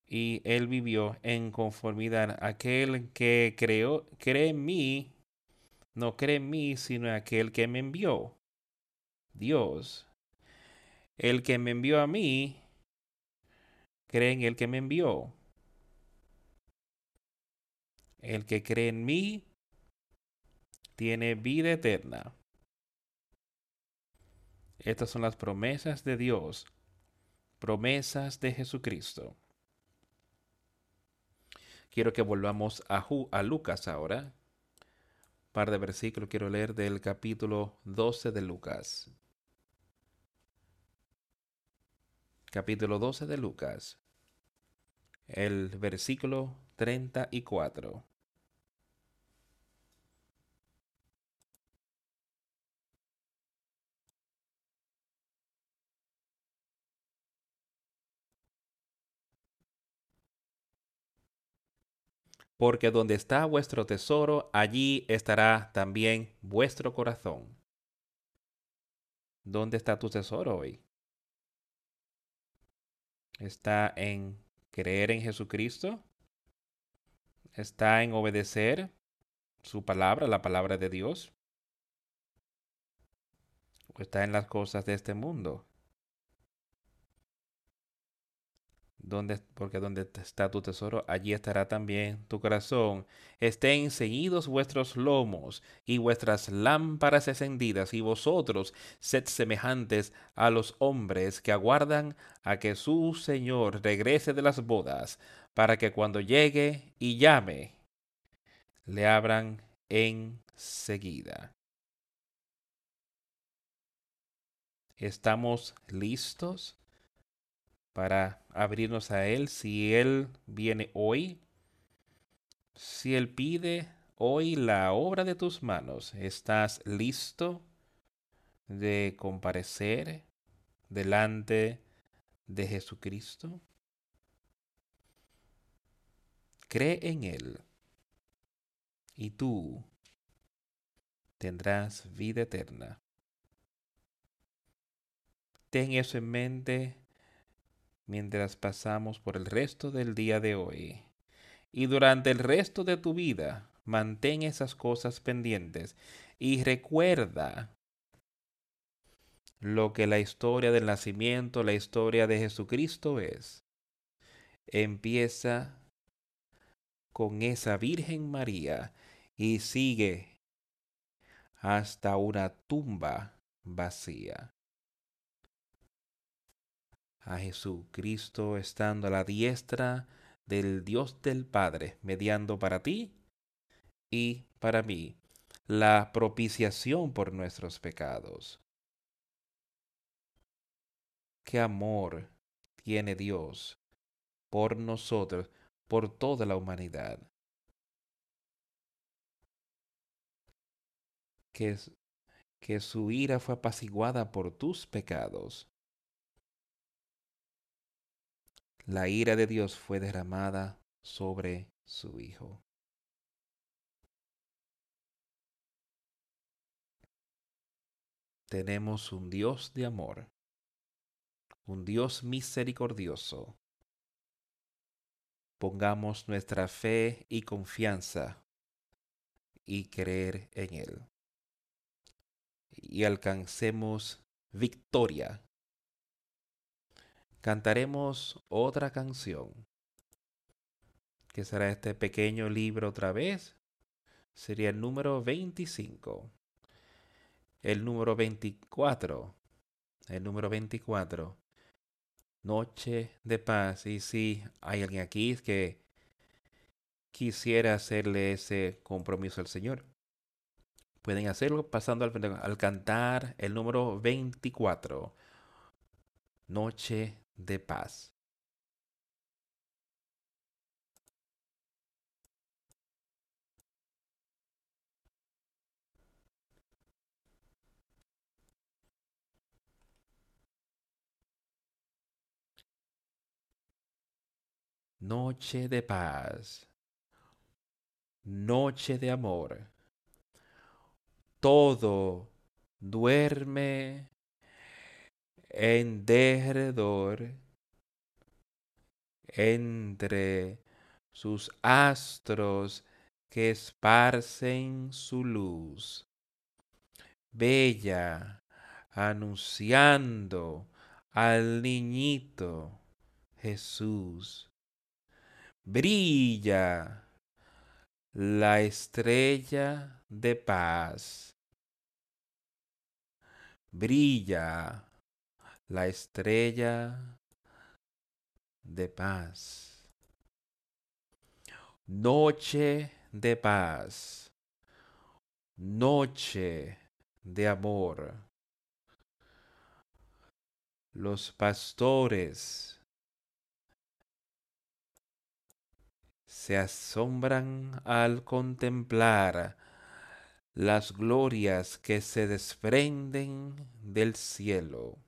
y él vivió en conformidad. Aquel que creó, cree en mí, no cree en mí, sino aquel que me envió. Dios. El que me envió a mí, cree en el que me envió. El que cree en mí, tiene vida eterna. Estas son las promesas de Dios, promesas de Jesucristo. Quiero que volvamos a, Lucas ahora. Par de versículos quiero leer del capítulo 12 de Lucas. Capítulo 12 de Lucas. El versículo 34. Porque donde está vuestro tesoro, allí estará también vuestro corazón. ¿Dónde está tu tesoro hoy? ¿Está en creer en Jesucristo? ¿Está en obedecer su palabra, la palabra de Dios? ¿O está en las cosas de este mundo? Porque donde está tu tesoro, allí estará también tu corazón. Estén ceñidos vuestros lomos y vuestras lámparas encendidas, y vosotros sed semejantes a los hombres que aguardan a que su Señor regrese de las bodas, para que cuando llegue y llame, le abran enseguida. ¿Estamos listos? Para abrirnos a Él si Él viene hoy. Si Él pide hoy la obra de tus manos, ¿estás listo de comparecer delante de Jesucristo? Cree en Él y tú tendrás vida eterna. Ten eso en mente mientras pasamos por el resto del día de hoy. Y durante el resto de tu vida, mantén esas cosas pendientes y recuerda lo que la historia del nacimiento, la historia de Jesucristo es. Empieza con esa Virgen María y sigue hasta una tumba vacía a Jesucristo estando a la diestra del Dios del Padre, mediando para ti y para mí la propiciación por nuestros pecados. Qué amor tiene Dios por nosotros, por toda la humanidad. Que, que su ira fue apaciguada por tus pecados la ira de Dios fue derramada sobre su Hijo. Tenemos un Dios de amor, un Dios misericordioso. Pongamos nuestra fe y confianza y creer en Él. Y alcancemos victoria cantaremos otra canción, que será este pequeño libro otra vez. Sería el número 25. El número 24. El número 24. Noche de paz. Y si hay alguien aquí que quisiera hacerle ese compromiso al Señor, pueden hacerlo pasando al, al cantar el número 24. Noche de paz. Noche de paz. Noche de amor. Todo duerme en derredor entre sus astros que esparcen su luz. Bella, anunciando al niñito Jesús. Brilla la estrella de paz. Brilla la estrella de paz. Noche de paz. Noche de amor. Los pastores se asombran al contemplar las glorias que se desprenden del cielo.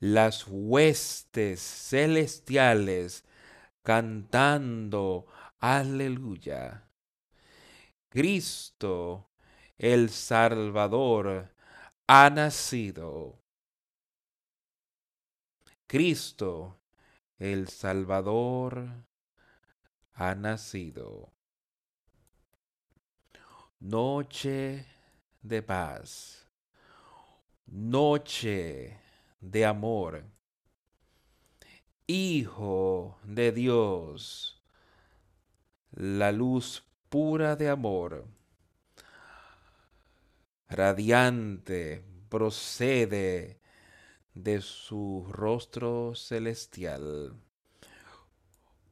Las huestes celestiales cantando aleluya. Cristo el Salvador ha nacido. Cristo el Salvador ha nacido. Noche de paz. Noche de amor. Hijo de Dios. La luz pura de amor. Radiante procede de su rostro celestial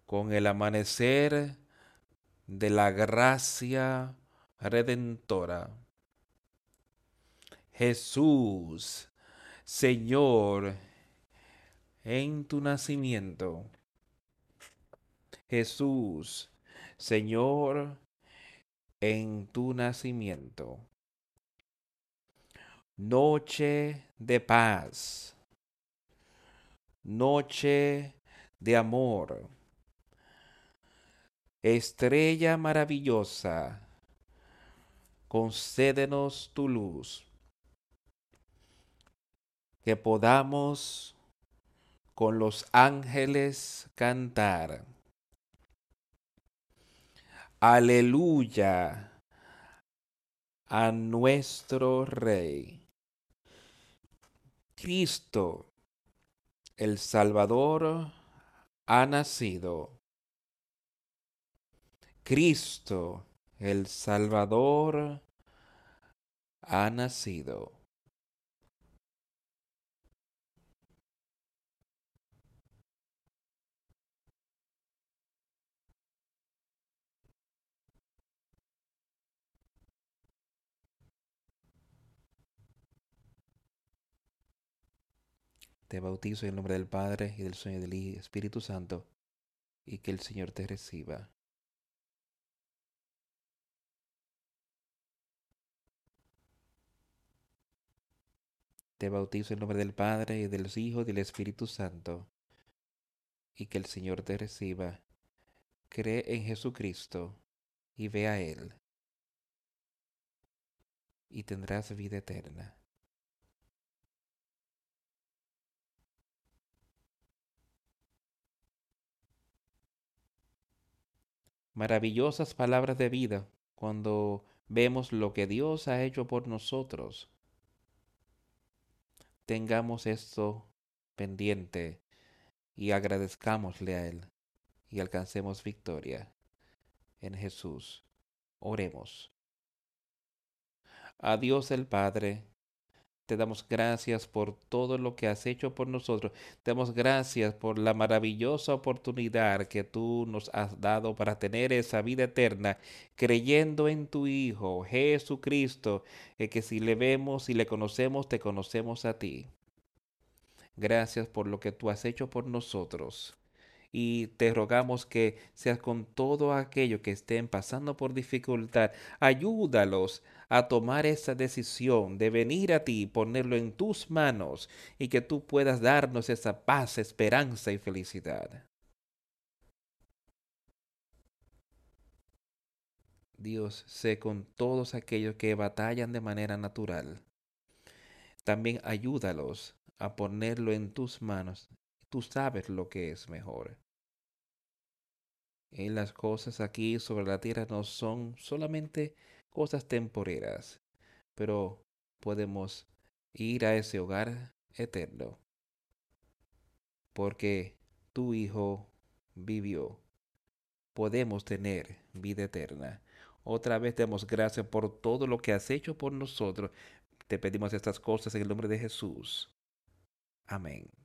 con el amanecer de la gracia redentora. Jesús, Señor, en tu nacimiento. Jesús, Señor, en tu nacimiento. Noche de paz. Noche de amor Estrella maravillosa, concédenos tu luz, que podamos con los ángeles cantar. Aleluya a nuestro Rey. Cristo, el Salvador, ha nacido Cristo, el Salvador, ha nacido. Te bautizo en el nombre del Padre y del Señor y del Espíritu Santo, y que el Señor te reciba. Te bautizo en nombre del Padre y del Hijo y del Espíritu Santo. Y que el Señor te reciba. Cree en Jesucristo y ve a Él. Y tendrás vida eterna. Maravillosas palabras de vida cuando vemos lo que Dios ha hecho por nosotros tengamos esto pendiente y agradezcámosle a Él y alcancemos victoria en Jesús. Oremos. A Dios el Padre, te damos gracias por todo lo que has hecho por nosotros. Te damos gracias por la maravillosa oportunidad que tú nos has dado para tener esa vida eterna, creyendo en tu Hijo, Jesucristo, que si le vemos y le conocemos, te conocemos a ti. Gracias por lo que tú has hecho por nosotros. Y te rogamos que seas con todo aquello que estén pasando por dificultad. Ayúdalos a tomar esa decisión de venir a ti, ponerlo en tus manos y que tú puedas darnos esa paz, esperanza y felicidad. Dios, sé con todos aquellos que batallan de manera natural. También ayúdalos a ponerlo en tus manos. Tú sabes lo que es mejor. Y las cosas aquí sobre la tierra no son solamente cosas temporeras, pero podemos ir a ese hogar eterno. Porque tu Hijo vivió. Podemos tener vida eterna. Otra vez damos gracias por todo lo que has hecho por nosotros. Te pedimos estas cosas en el nombre de Jesús. Amén.